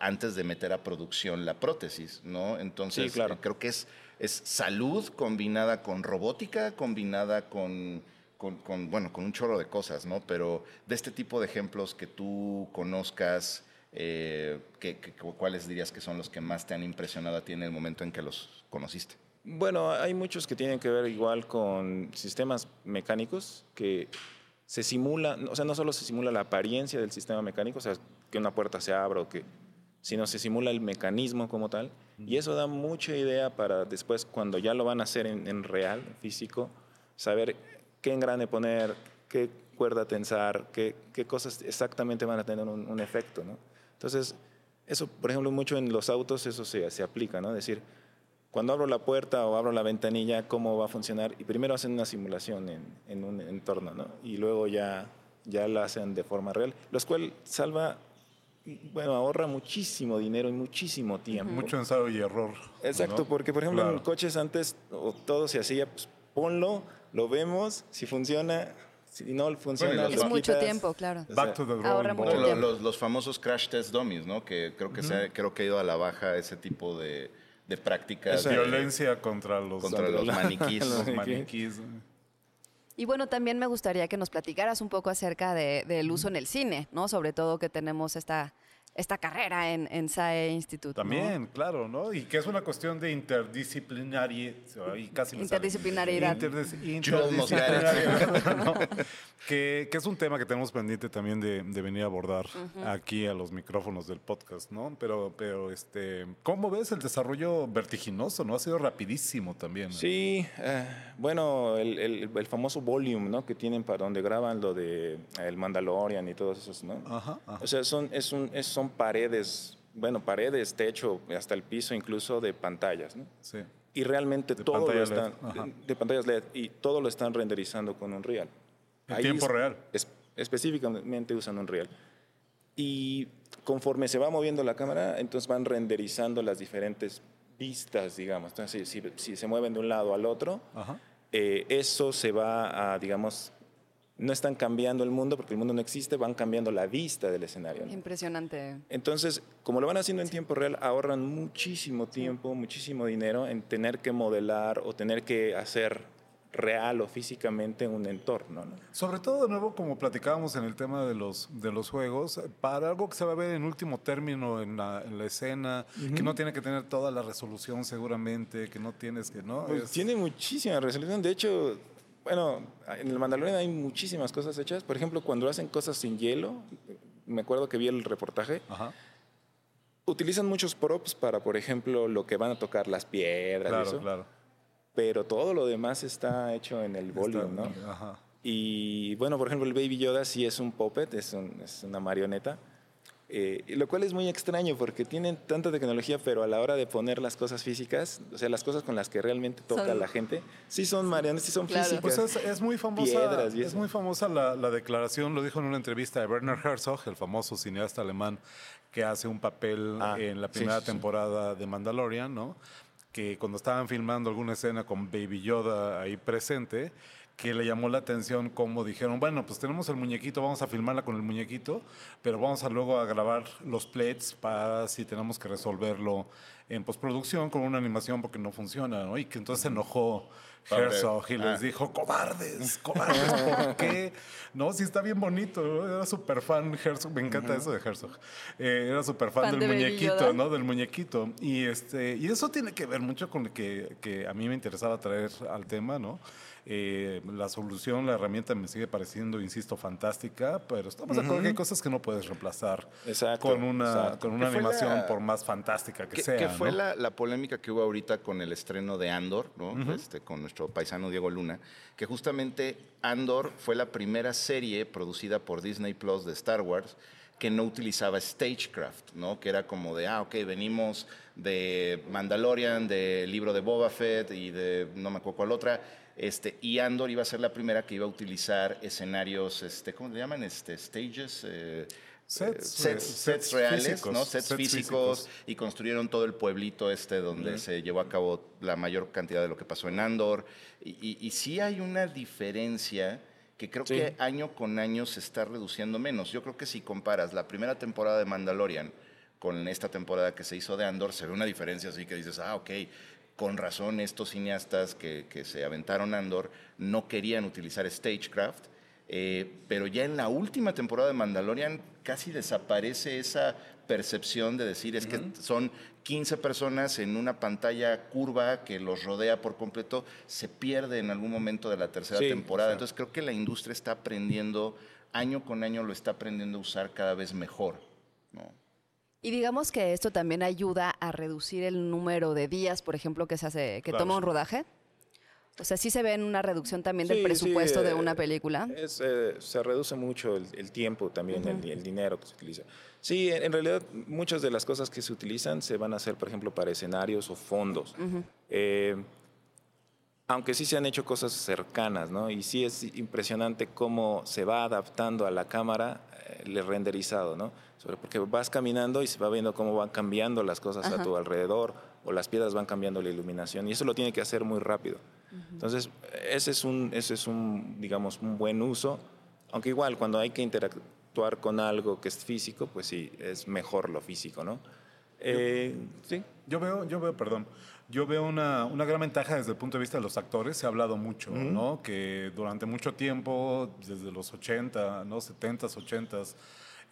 antes de meter a producción la prótesis, ¿no? Entonces, Sí, claro. eh, creo que es, es salud combinada con robótica, combinada con, con, con, bueno, con un chorro de cosas, ¿no? Pero de este tipo de ejemplos que tú conozcas, eh, ¿qué- qué- ¿cuáles dirías que son los que más te han impresionado a ti en el momento en que los conociste? Bueno, hay muchos que tienen que ver igual con sistemas mecánicos que se simula, o sea, no solo se simula la apariencia del sistema mecánico, o sea, que una puerta se abra o que, sino se simula el mecanismo como tal. Y eso da mucha idea para después, cuando ya lo van a hacer en, en real, físico, saber qué engrane poner, qué cuerda tensar, qué, qué cosas exactamente van a tener un, un efecto, ¿no? Entonces, eso, por ejemplo, mucho en los autos, eso se, se aplica, ¿no? Es decir, cuando abro la puerta o abro la ventanilla, cómo va a funcionar. Y primero hacen una simulación en, en un entorno, ¿no? Y luego ya, ya la hacen de forma real, lo cual salva, bueno, ahorra muchísimo dinero y muchísimo tiempo. Mucho ensayo y error. Exacto, ¿no? porque por ejemplo Claro. en coches antes o todo se hacía, pues ponlo, lo vemos, si funciona, si no funciona, Bueno, lo Es mucho quitas. tiempo, claro. O Back to the ahorra mucho tiempo. los, los famosos crash test dummies, ¿no? Que creo que, se ha, creo que ha ido a la baja ese tipo de, de prácticas. Eso. de- Violencia contra los, Contra los maniquís. Los maniquís. Y bueno, también me gustaría que nos platicaras un poco acerca de- del uso en el cine, ¿no? Sobre todo que tenemos esta, esta carrera en, en SAE Institute. ¿no? También, claro, ¿no? Y que es una cuestión de interdisciplinaria, y casi. Interdisciplinariedad. Interdis- Joel Mosgaret. interdisciplinaria, ¿no? que, que es un tema que tenemos pendiente también de, de venir a abordar aquí a los micrófonos del podcast, ¿no? Pero, pero este, ¿cómo ves el desarrollo vertiginoso, no? Ha sido rapidísimo también. ¿no? Sí, eh, bueno, el, el- el famoso volume, ¿no? Que tienen para donde graban lo de el Mandalorian y todos esos, ¿no? Ajá, ajá. O sea, son, es un, es- son paredes, bueno, paredes, techo, hasta el piso incluso de pantallas, ¿no? Sí. Y realmente De todo lo están, LED, de, de pantallas LED, y todo lo están renderizando con Unreal. En tiempo es- real. es- específicamente usan Unreal. Y conforme se va moviendo la cámara, entonces van renderizando las diferentes vistas, digamos. Entonces, si, si se mueven de un lado al otro, Ajá. eh, eso se va a, digamos, no están cambiando el mundo porque el mundo no existe, van cambiando la vista del escenario. ¿no? Impresionante. Entonces, como lo van haciendo en tiempo real, ahorran muchísimo tiempo, muchísimo dinero en tener que modelar o tener que hacer real o físicamente un entorno. ¿no? Sobre todo, de nuevo, como platicábamos en el tema de los, de los juegos, para algo que se va a ver en último término en la, en la escena, que no tiene que tener toda la resolución seguramente, que no tienes que, ¿no? Pues Es- tiene muchísima resolución. De hecho, bueno, en el Mandalorian hay muchísimas cosas hechas. Por ejemplo, cuando hacen cosas sin hielo, me acuerdo que vi el reportaje, Ajá, utilizan muchos props para, por ejemplo, lo que van a tocar las piedras y claro, eso. claro. Pero todo lo demás está hecho en el Está- volume, ¿no? Ajá. Y bueno, por ejemplo, el Baby Yoda sí es un puppet, es, un- es una marioneta. Eh, lo cual es muy extraño porque tienen tanta tecnología, pero a la hora de poner las cosas físicas, o sea, las cosas con las que realmente toca Son- la gente, sí son marionetas, sí son Claro. físicas. Pues es, es muy famosa, Piedras y es muy famosa la, la declaración, lo dijo en una entrevista de Werner Herzog, el famoso cineasta alemán que hace un papel Ah, en la primera sí, sí. temporada de Mandalorian, ¿no? Que cuando estaban filmando alguna escena con Baby Yoda ahí presente, que le llamó la atención cómo dijeron, bueno, pues tenemos el muñequito, vamos a filmarla con el muñequito, pero vamos a luego a grabar los plates para si tenemos que resolverlo en postproducción con una animación porque no funciona, ¿no? Y que entonces se enojó. Herzog y les Ah. dijo, cobardes, cobardes, ¿por qué? No, sí está bien bonito, ¿no? era súper fan Herzog, me encanta eso de Herzog, Eh, era súper fan, Fan del de muñequito, Yoda. ¿no? Del muñequito. Y, este, y eso tiene que ver mucho con lo que, que a mí me interesaba traer al tema, ¿no? Eh, la solución, la herramienta me sigue pareciendo, insisto, fantástica, pero estamos de acuerdo que hay cosas que no puedes reemplazar Exacto, con una, exacto. con una Que animación, la- por más fantástica que ¿Qué, sea. qué fue ¿no? la, la polémica que hubo ahorita con el estreno de Andor, ¿no? este, con nuestro paisano Diego Luna? Que justamente Andor fue la primera serie producida por Disney Plus de Star Wars que no utilizaba stagecraft, ¿no? Que era como de, ah, ok, venimos de Mandalorian, del libro de Boba Fett y de no me acuerdo cuál otra. Este, y Andor iba a ser la primera que iba a utilizar escenarios, este, ¿cómo le llaman? Este, stages. eh, Sets, sets, eh, sets sets reales, físicos, ¿no? Sets, físicos, físicos. y construyeron todo el pueblito este donde se llevó a cabo la mayor cantidad de lo que pasó en Andor. Y, y- y sí hay una diferencia que creo Sí. que año con año se está reduciendo menos. Yo creo que si comparas la primera temporada de Mandalorian con esta temporada que se hizo de Andor, se ve una diferencia así que dices, ah, ok, con razón estos cineastas que, que se aventaron Andor no querían utilizar stagecraft, eh, pero ya en la última temporada de Mandalorian casi desaparece esa percepción de decir es que son 15 personas en una pantalla curva que los rodea por completo, se pierde en algún momento de la tercera Sí, temporada. o sea. Entonces creo que la industria está aprendiendo, año con año lo está aprendiendo a usar cada vez mejor. ¿no? Y digamos que esto también ayuda a reducir el número de días, por ejemplo, que se hace, que Claro. toma un rodaje. O sea, sí se ve en una reducción también del Sí, presupuesto sí, de eh, una película. Es, eh, se reduce mucho el, el tiempo también, el, el dinero que se utiliza. Sí, en, en realidad muchas de las cosas que se utilizan se van a hacer, por ejemplo, para escenarios o fondos. Eh, aunque sí se han hecho cosas cercanas, ¿no? Y sí es impresionante cómo se va adaptando a la cámara eh, el renderizado, ¿no? Sobre- porque vas caminando y se va viendo cómo van cambiando las cosas a tu alrededor o las piedras van cambiando la iluminación y eso lo tiene que hacer muy rápido. Entonces, ese es un, ese es un, digamos, un buen uso, aunque igual cuando hay que interactuar con algo que es físico, pues sí, es mejor lo físico, ¿no? Eh, sí. Yo veo, yo veo, perdón, yo veo una, una gran ventaja desde el punto de vista de los actores. Se ha hablado mucho, ¿no? Que durante mucho tiempo, desde los 80, ¿no? 70s, 80s,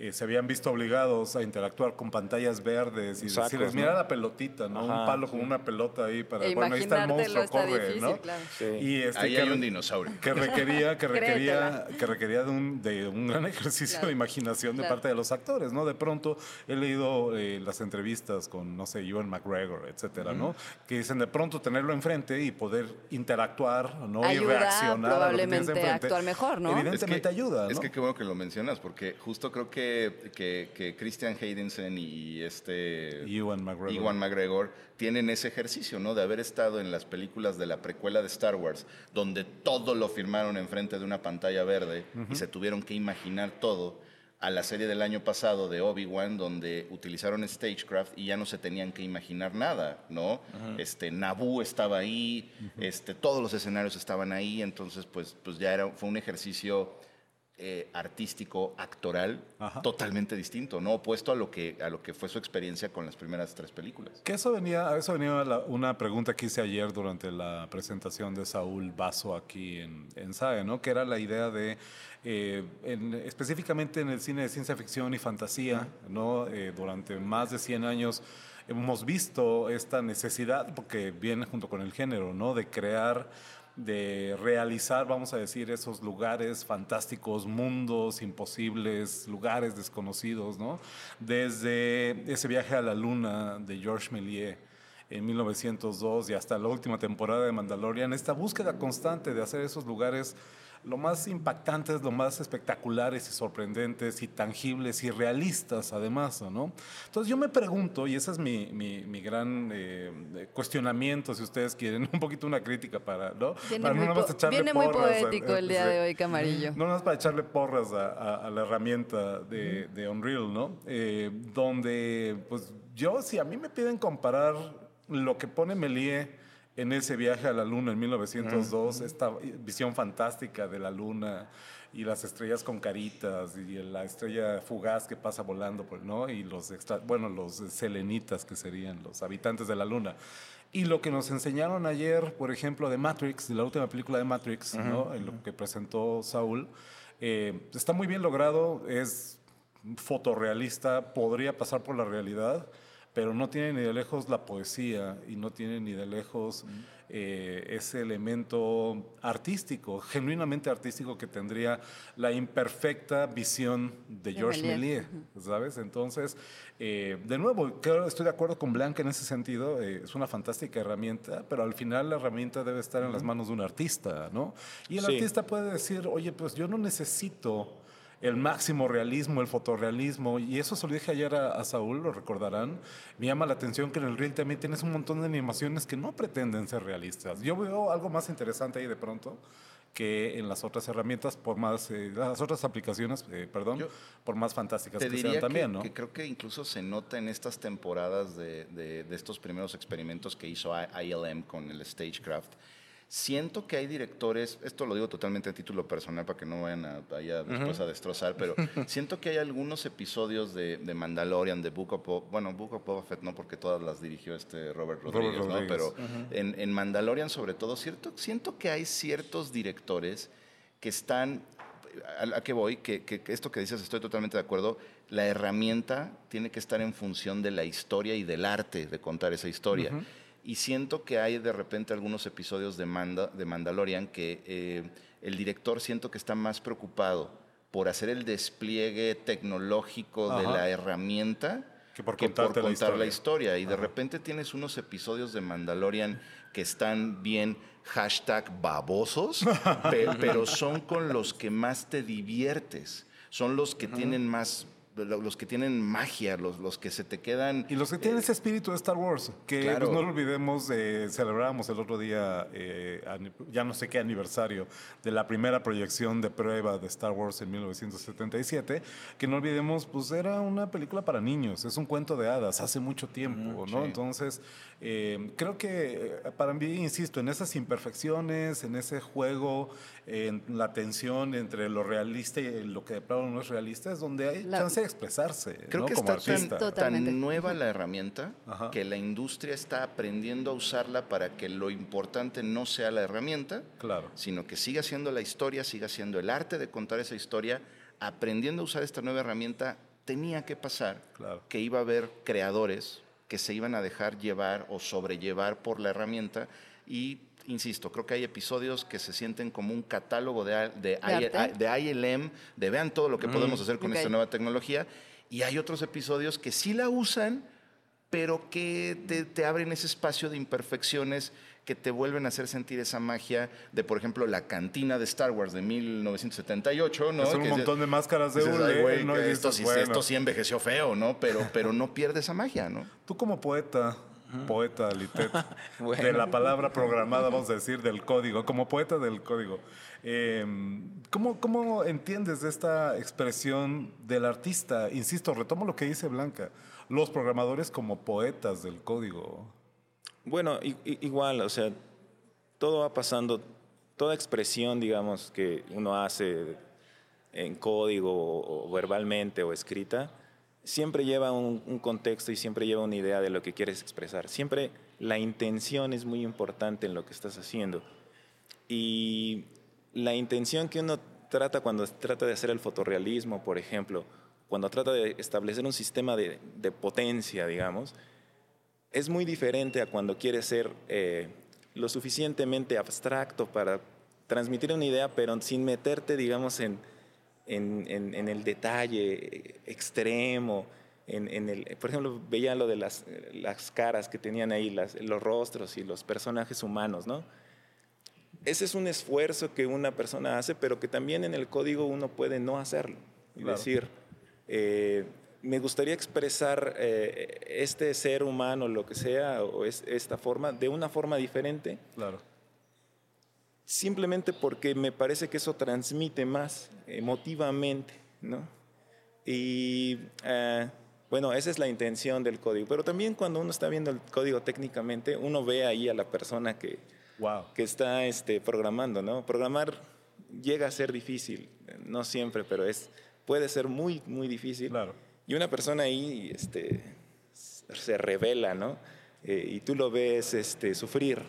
eh, se habían visto obligados a interactuar con pantallas verdes y decirles, ¿no? mira la pelotita, ¿no? Ajá, un palo con una pelota ahí para, E bueno, ahí está el monstruo, está corre, difícil, ¿no? claro. Sí. Y este, Ahí que- hay un dinosaurio. que requería, que requería, que requería de un, de un gran ejercicio Claro. de imaginación de parte de los actores, ¿no? De pronto he leído eh, las entrevistas con, no sé, Ewan McGregor, etcétera, ¿no? Que dicen de pronto tenerlo enfrente y poder interactuar, ¿no? y reaccionar a lo que tienes probablemente a enfrente. actuar mejor, ¿no? Evidentemente ayuda, ¿no? Es que qué bueno que lo mencionas, porque justo creo que, que, que Christian Haydensen y este Ewan McGregor. Ewan McGregor tienen ese ejercicio, ¿no? De haber estado en las películas de la precuela de Star Wars, donde todo lo firmaron enfrente de una pantalla verde y se tuvieron que imaginar todo, a la serie del año pasado de Obi-Wan, donde utilizaron Stagecraft y ya no se tenían que imaginar nada, ¿no? Este, Naboo estaba ahí, este, todos los escenarios estaban ahí, entonces pues, pues ya era, fue un ejercicio eh, artístico, actoral, Ajá. totalmente distinto, ¿no? Opuesto a lo, que, a lo que fue su experiencia con las primeras tres películas. Que eso venía, a eso venía la- una pregunta que hice ayer durante la presentación de Saúl Basso aquí en, en SAE, ¿no? Que era la idea de, eh, en- específicamente en el cine de ciencia ficción y fantasía, ¿no? Eh, durante más de 100 años hemos visto esta necesidad, porque viene junto con el género, ¿no? De crear de realizar, vamos a decir, esos lugares fantásticos, mundos imposibles, lugares desconocidos, ¿no? Desde ese viaje a la luna de Georges Méliès en 1902 y hasta la última temporada de Mandalorian, esta búsqueda constante de hacer esos lugares lo más impactantes, lo más espectaculares y sorprendentes y tangibles y realistas además, ¿no? Entonces yo me pregunto, y ese es mi, mi- mi gran eh, cuestionamiento, si ustedes quieren, un poquito una crítica para, ¿no? Viene, para muy, nada más po- viene muy poético el día de hoy, Camarillo. No nada más para echarle porras a, a- a la herramienta de, de Unreal, ¿no? Eh, donde, pues yo, si a mí me piden comparar lo que pone Méliès en ese viaje a la luna en 1902, esta visión fantástica de la luna y las estrellas con caritas y la estrella fugaz que pasa volando, pues, ¿no? Y los extra, bueno, los selenitas que serían los habitantes de la luna. Y lo que nos enseñaron ayer, por ejemplo, de Matrix, de la última película de Matrix, ¿no? En lo que presentó Saúl, eh, está muy bien logrado, es fotorrealista, podría pasar por la realidad, pero no tiene ni de lejos la poesía y no tiene ni de lejos eh, ese elemento artístico, genuinamente artístico que tendría la imperfecta visión de De Georges Méliès. ¿sabes? Entonces, eh, de nuevo, creo- estoy de acuerdo con Blanca en ese sentido, eh, es una fantástica herramienta, pero al final la herramienta debe estar en las manos de un artista, ¿no? Y el Sí. artista puede decir, oye, pues yo no necesito el máximo realismo, el fotorrealismo, y eso se lo dije ayer a, Saúl, lo recordarán. Me llama la atención que en el Reel también tienes un montón de animaciones que no pretenden ser realistas. Yo veo algo más interesante ahí de pronto que en las otras herramientas, por más, eh, las otras aplicaciones, eh, perdón, por más fantásticas que sean también, ¿no? Que creo que incluso se nota en estas temporadas de, de, de estos primeros experimentos que hizo ILM con el Stagecraft, Siento que hay directores, esto lo digo totalmente a título personal para que no vayan a, después a destrozar, pero siento que hay algunos episodios de, Mandalorian, de Book of bueno, Book of Boba Fett no porque todas las dirigió este Robert Rodríguez, ¿no? pero en, Mandalorian sobre todo, cierto, siento que hay ciertos directores que están, a, qué voy, que, que, esto que dices estoy totalmente de acuerdo, la herramienta tiene que estar en función de la historia y del arte de contar esa historia. Y siento que hay de repente algunos episodios de, Manda, de Mandalorian que eh, el director siento que está más preocupado por hacer el despliegue tecnológico de la herramienta que por, contar la historia. Y de repente tienes unos episodios de Mandalorian que están bien hashtag babosos, pero son con los que más te diviertes. Son los que tienen más los que tienen magia, los, los que se te quedan. Y los que tienen eh, ese espíritu de Star Wars, que pues, no lo olvidemos, eh, celebrábamos el otro día, eh, ya no sé qué aniversario, de la primera proyección de prueba de Star Wars en 1977, que no olvidemos, pues era una película para niños, es un cuento de hadas, hace mucho tiempo, ¿no? Entonces, creo que para mí, insisto, en esas imperfecciones, en ese juego, en la tensión entre lo realista y lo que de plano no es realista, es donde hay chance de expresarse. Creo que Como está tan, nueva la herramienta que la industria está aprendiendo a usarla para que lo importante no sea la herramienta, claro. sino que siga siendo la historia, siga siendo el arte de contar esa historia. Aprendiendo a usar esta nueva herramienta, tenía que pasar que iba a haber creadores que se iban a dejar llevar o sobrellevar por la herramienta y insisto, creo que hay episodios que se sienten como un catálogo de, de, ILM, de vean todo lo que mm. podemos hacer con esta nueva tecnología, y hay otros episodios que sí la usan, pero que te, abren ese espacio de imperfecciones que te vuelven a hacer sentir esa magia de, por ejemplo, la cantina de Star Wars de 1978, ¿no? Es un montón de máscaras de hule, ¿no? esto, sí, esto sí envejeció feo, ¿no? Pero, pero no pierde esa magia, ¿no? Tú como poeta, poeta Litet, de la palabra programada, vamos a decir, del código, como poeta del código. Em, ¿cómo, ¿Cómo entiendes esta expresión del artista? Insisto, retomo lo que dice Blanca, los programadores como poetas del código. Bueno, igual, o sea, todo va pasando, toda expresión, digamos, que uno hace en código o verbalmente o escrita, siempre lleva un, contexto y siempre lleva una idea de lo que quieres expresar. Siempre la intención es muy importante en lo que estás haciendo. Y la intención que uno trata cuando trata de hacer el fotorrealismo, por ejemplo, cuando trata de establecer un sistema de, potencia, digamos, es muy diferente a cuando quiere ser eh, lo suficientemente abstracto para transmitir una idea, pero sin meterte, digamos, en, en, el detalle extremo, en, el, por ejemplo, veía lo de las, las caras que tenían ahí, las, los rostros y los personajes humanos, ¿no? Ese es un esfuerzo que una persona hace, pero que también en el código uno puede no hacerlo. Es decir, eh, me gustaría expresar eh, este ser humano, lo que sea, o es, esta forma, de una forma diferente. Claro simplemente porque me parece que eso transmite más emotivamente, ¿no? Y eh, bueno, esa es la intención del código. Pero también cuando uno está viendo el código técnicamente, uno ve ahí a la persona que, que está este, programando, ¿no? Programar llega a ser difícil, no siempre, pero es, puede ser muy, muy difícil. Claro. Y una persona ahí este, se revela, ¿no? Eh, y tú lo ves este, sufrir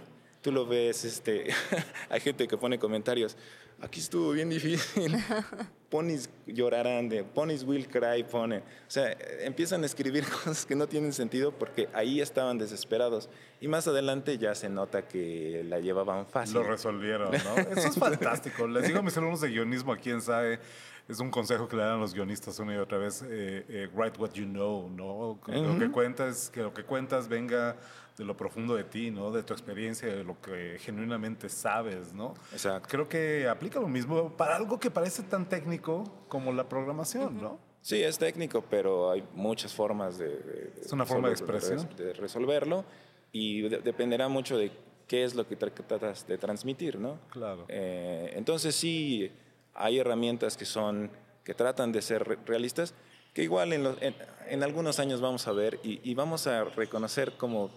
tú lo ves, este, hay gente que pone comentarios, aquí estuvo bien difícil, ponis llorarán, de, ponis will cry, pone. O sea, empiezan a escribir cosas que no tienen sentido porque ahí estaban desesperados. Y más adelante ya se nota que la llevaban fácil. Lo resolvieron, ¿no? Eso es fantástico. Les digo a mis alumnos de guionismo aquí en SAE, es un consejo que le dan a los guionistas una y otra vez, eh, eh, write what you know, ¿no? Lo que cuentas, que lo que cuentas venga de lo profundo de ti, ¿no? De tu experiencia, de lo que genuinamente sabes, ¿no? Exacto. Creo que aplica lo mismo para algo que parece tan técnico como la programación, ¿no? Sí, es técnico, pero hay muchas formas de... es una forma de expresión. De, resolverlo y dependerá mucho de qué es lo que tratas de transmitir, ¿no? Claro. Eh, entonces sí, hay herramientas que son, que tratan de ser realistas, que igual en, en, algunos años vamos a ver y, y, vamos a reconocer como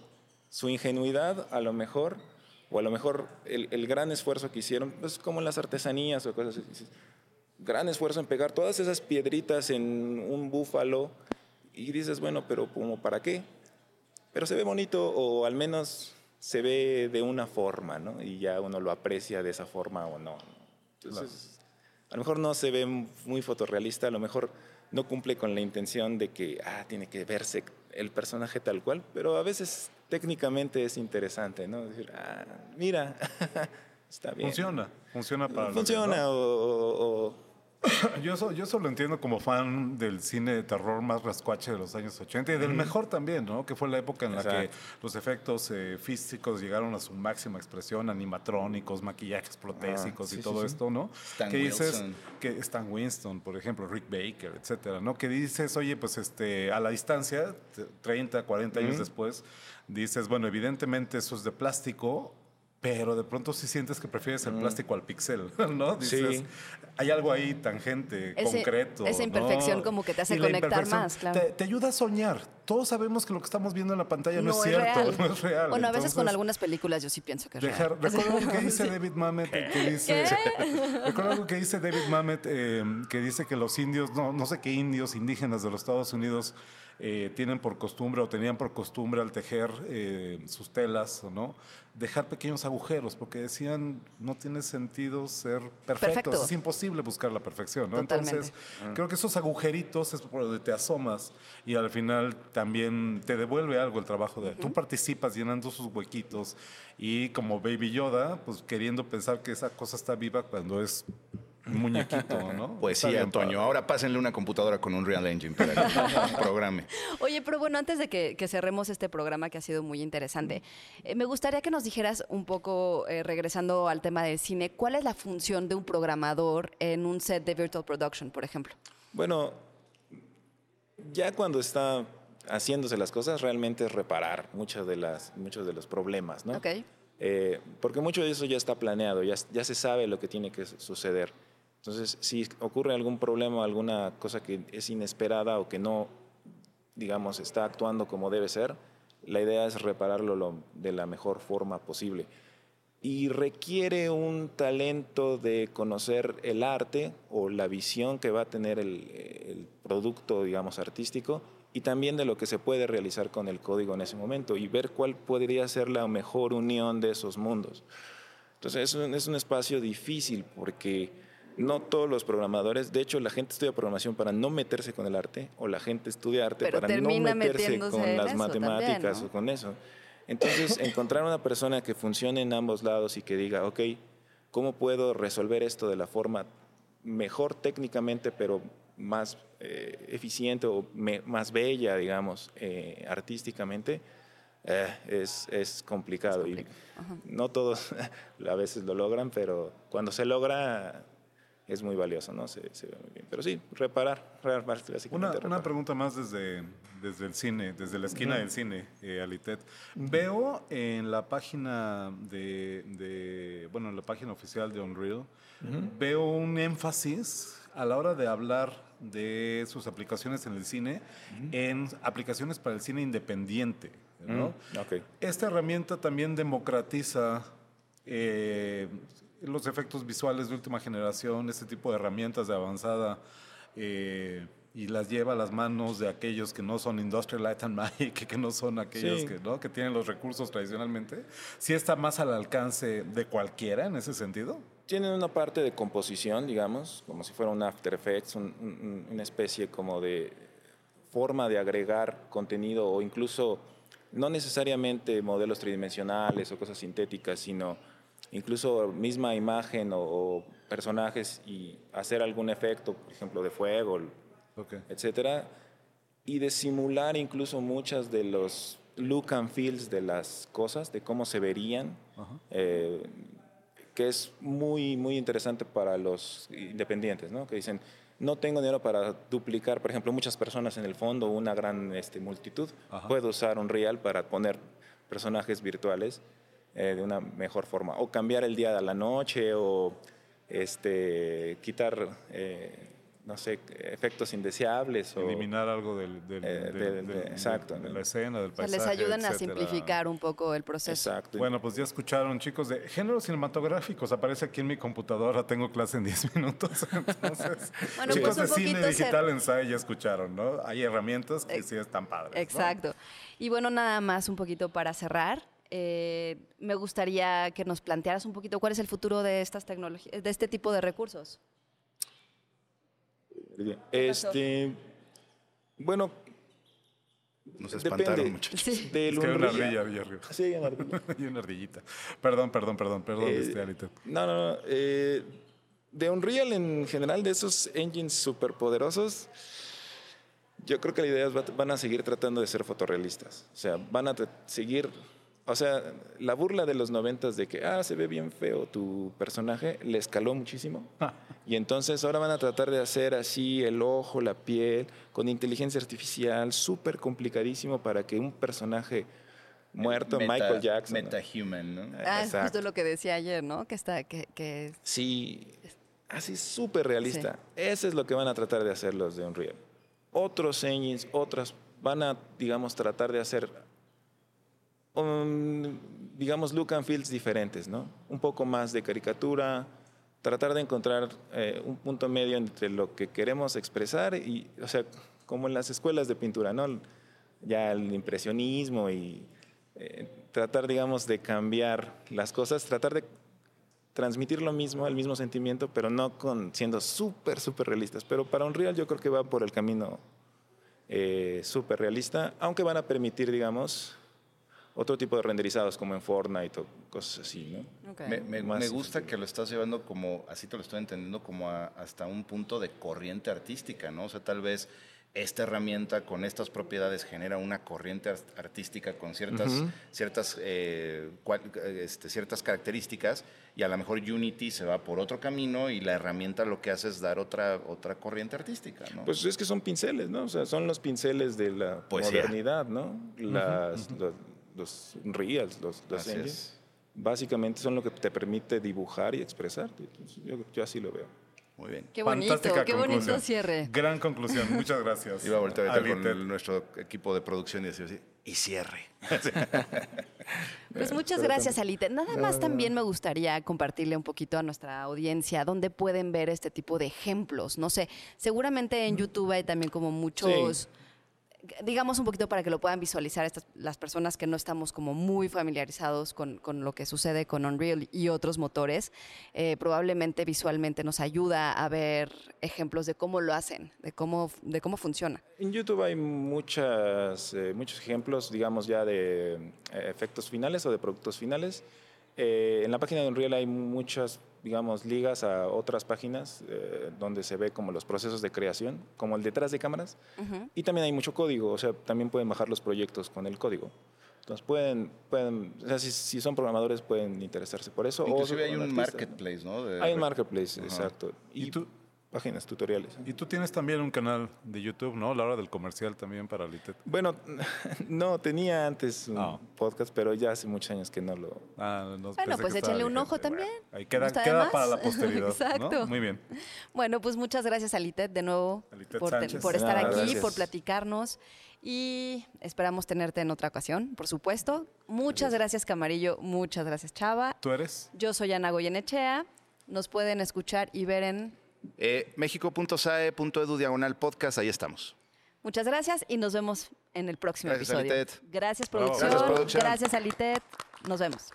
su ingenuidad a lo mejor, o a lo mejor el, el gran esfuerzo que hicieron, pues como las artesanías o cosas así gran esfuerzo en pegar todas esas piedritas en un búfalo y dices, bueno, pero como para qué? Pero se ve bonito o al menos se ve de una forma, ¿no? Y ya uno lo aprecia de esa forma o no. Entonces, a lo mejor no se ve muy fotorrealista, a lo mejor no cumple con la intención de que, ah, tiene que verse el personaje tal cual, pero a veces técnicamente es interesante, ¿no? Decir, ah, mira, está bien. Funciona, funciona para... Funciona o yo, eso, yo lo entiendo como fan del cine de terror más rascuache de los años 80 y del mejor también, ¿no? Que fue la época en la que los efectos eh, físicos llegaron a su máxima expresión, animatrónicos, maquillajes protésicos y todo esto, ¿no? Stan que dices que Stan Winston, por ejemplo, Rick Baker, etcétera, ¿no? Que dices, oye, pues este, a la distancia, 30, 40 años después, dices, bueno, evidentemente eso es de plástico, pero de pronto sí sientes que prefieres el plástico al pixel, ¿no? Dices, Sí. hay algo ahí tangente, Ese- concreto. esa ¿no? imperfección como que te hace conectar más, claro. Te, te ayuda a soñar. Todos sabemos que lo que estamos viendo en la pantalla no, es cierto, real. no es real. Bueno, a veces con algunas películas yo sí pienso que es Dejar, real. recuerdo algo que dice David Mamet, que dice, recuerdo algo que dice David Mamet, eh, que dice que los indios, no, no sé qué indios indígenas de los Estados Unidos eh, tienen por costumbre o tenían por costumbre al tejer eh, sus telas, ¿no? Dejar pequeños agujeros, porque decían, no tiene sentido ser perfectos, Perfecto. es imposible buscar la perfección, ¿no? Entonces, creo que esos agujeritos es por donde te asomas y al final también te devuelve algo el trabajo de... Tú participas llenando sus huequitos y como Baby Yoda, pues queriendo pensar que esa cosa está viva cuando es muñequito, ¿no? Pues sí, Antonio. padre. Ahora pásenle una computadora con un Real Engine para que programe. Oye, pero bueno, antes de que, que cerremos este programa que ha sido muy interesante, eh, me gustaría que nos dijeras un poco, eh, regresando al tema del cine, ¿cuál es la función de un programador en un set de virtual production, por ejemplo? Bueno, ya cuando está haciéndose las cosas, realmente es reparar muchas de las, muchos de los problemas, ¿no? Ok. Eh, porque mucho de eso ya está planeado, ya, ya se sabe lo que tiene que suceder. Entonces, si ocurre algún problema, alguna cosa que es inesperada o que no, digamos, está actuando como debe ser, la idea es repararlo lo- de la mejor forma posible. Y requiere un talento de conocer el arte o la visión que va a tener el, el producto, digamos, artístico y también de lo que se puede realizar con el código en ese momento y ver cuál podría ser la mejor unión de esos mundos. Entonces es un, es un espacio difícil porque no todos los programadores, de hecho la gente estudia programación para no meterse con el arte o la gente estudia arte Pero para no meterse con las eso también, matemáticas ¿no? o con eso. Entonces encontrar una persona que funcione en ambos lados y que diga, ok, ¿cómo puedo resolver esto de la forma mejor técnicamente, pero más eh, eficiente o me- más bella, digamos, eh, artísticamente? Eh, es, es complicado y no todos a veces lo logran, pero cuando se logra es muy valioso, ¿no? Se, se ve muy bien. Pero sí, reparar, reparar Una, una pregunta más desde, desde el cine, desde la esquina del cine, eh, Alitet. Veo en la página de, de- bueno, en la página oficial de Unreal, veo un énfasis a la hora de hablar de sus aplicaciones en el cine, en aplicaciones para el cine independiente, ¿no? Mm, ok. Esta herramienta también democratiza eh, los efectos visuales de última generación, este tipo de herramientas de avanzada, eh, y las lleva a las manos de aquellos que no son Industrial Light and Magic, que no son aquellos Sí. que, ¿no? que tienen los recursos tradicionalmente. ¿Sí está más al alcance de cualquiera en ese sentido? Tienen una parte de composición, digamos, como si fuera un After Effects, un- un- una especie como de forma de agregar contenido o incluso no necesariamente modelos tridimensionales o cosas sintéticas, sino incluso misma imagen o, o personajes y hacer algún efecto, por ejemplo, de fuego, Okay. etcétera, y de simular incluso muchas de los look and feels de las cosas, de cómo se verían. Eh, que es muy, muy interesante para los independientes, ¿no? que dicen, no tengo dinero para duplicar, por ejemplo, muchas personas en el fondo, una gran este, multitud, puedo usar un real para poner personajes virtuales eh, de una mejor forma, o cambiar el día a la noche, o este, quitar... Eh, no sé, efectos indeseables. O, Eliminar algo del, del, Eh, del- del- del- exacto. de la escena, del O sea, paisaje, les ayudan a simplificar un poco el proceso. Exacto. Bueno, pues ya escucharon, chicos, de géneros cinematográficos. Aparece aquí en mi computadora, tengo clase en 10 minutos. Entonces, Bueno, chicos pues un de cine digital ser- en SAE ya escucharon, ¿no? Hay herramientas que sí están padres. ¿no? Exacto. Y bueno, nada más un poquito para cerrar. Eh, me gustaría que nos plantearas un poquito cuál es el futuro de estas tecnologías, de este tipo de recursos. Este, bueno, Nos depende. espantaron, muchachos. Sí. Del Es que hay una ardilla arriba. Sí, hay una ardilla. Hay una ardillita. Perdón, perdón, perdón, perdón, Eh, este, Alito. No, no, no. eh, de Unreal en general, de esos engines superpoderosos, yo creo que la idea es va- van a seguir tratando de ser fotorrealistas. O sea, van a seguir. O sea, la burla de los noventas de que, ah, se ve bien feo tu personaje, le escaló muchísimo. Y entonces ahora van a tratar de hacer así el ojo, la piel, con inteligencia artificial, súper complicadísimo para que un personaje muerto, Meta- Michael Jackson. Metahuman, ¿no? Ah, es Exacto. justo lo que decía ayer, ¿no? Que está, que, que Sí, así súper realista. Eso es lo que van a tratar de hacer los de Unreal. Otros engines, otras, van a, digamos, tratar de hacer, digamos, look and feels diferentes, ¿no? Un poco más de caricatura, tratar de encontrar eh, un punto medio entre lo que queremos expresar y, o sea, como en las escuelas de pintura, ¿no? Ya el impresionismo y eh, tratar, digamos, de cambiar las cosas, tratar de transmitir lo mismo, el mismo sentimiento, pero no con siendo súper, súper realistas. Pero para Unreal yo creo que va por el camino eh, súper realista, aunque van a permitir, digamos, otro tipo de renderizados como en Fortnite o cosas así, ¿no? Me, me- Más me gusta efectivo. que lo estás llevando como, así te lo estoy entendiendo, como a- hasta un punto de corriente artística, ¿no? O sea, tal vez esta herramienta con estas propiedades genera una corriente art- artística con ciertas, ciertas, eh, cual- este, ciertas características y a lo mejor Unity se va por otro camino y la herramienta lo que hace es dar otra, otra corriente artística, ¿no? Pues es que son pinceles, ¿no? O sea, son los pinceles de la Poesía. modernidad, ¿no? Las, los, los reals, los, los engines. Básicamente son lo que te permite dibujar y expresar. Entonces, Yo, yo así lo veo. Muy bien. qué bonito, Fantástica qué bonito cierre. Gran conclusión, muchas gracias. Iba a voltear ahorita con el- nuestro equipo de producción y decir así, y cierre. Pues muchas gracias, Alite. Nada más también me gustaría compartirle un poquito a nuestra audiencia dónde pueden ver este tipo de ejemplos. No sé, seguramente en YouTube hay también como muchos, digamos un poquito para que lo puedan visualizar estas, las personas que no estamos como muy familiarizados con, con lo que sucede con Unreal y otros motores. Eh, probablemente visualmente nos ayuda a ver ejemplos de cómo lo hacen, de cómo, de cómo funciona. En YouTube hay muchas, eh, muchos ejemplos, digamos, ya de eh, efectos finales o de productos finales. En la página de Unreal hay muchas, digamos, ligas a otras páginas eh, donde se ve como los procesos de creación, como el detrás de cámaras. Y también hay mucho código, o sea, también pueden bajar los proyectos con el código. Entonces pueden, pueden o sea, si, si son programadores pueden interesarse por eso. o Inclusive hay son un artistas, ¿no? marketplace, ¿no? De- Hay un marketplace, exacto. ¿Y Y, tú? Páginas, tutoriales. Y tú tienes también un canal de YouTube, ¿no? La hora del comercial también para Alitet. Bueno, no, tenía antes un Ah. podcast, pero ya hace muchos años que no lo... Ah, no, Bueno, pues échenle un ojo también. Ahí queda, No para la posteridad. Exacto. ¿no? Muy bien. Bueno, pues muchas gracias, Alitet, de nuevo por, te- estar nada, aquí, gracias. por platicarnos y esperamos tenerte en otra ocasión, por supuesto. Muchas gracias, Camarillo. Muchas gracias, Chava. ¿Tú eres? Yo soy Ana Goyenechea. Nos pueden escuchar y ver en... Eh, México.sae.edu diagonal podcast, ahí estamos. Muchas gracias y nos vemos en el próximo Gracias, episodio. Alitet. Gracias, producción. Gracias, producción. Gracias, Alitet. Nos vemos.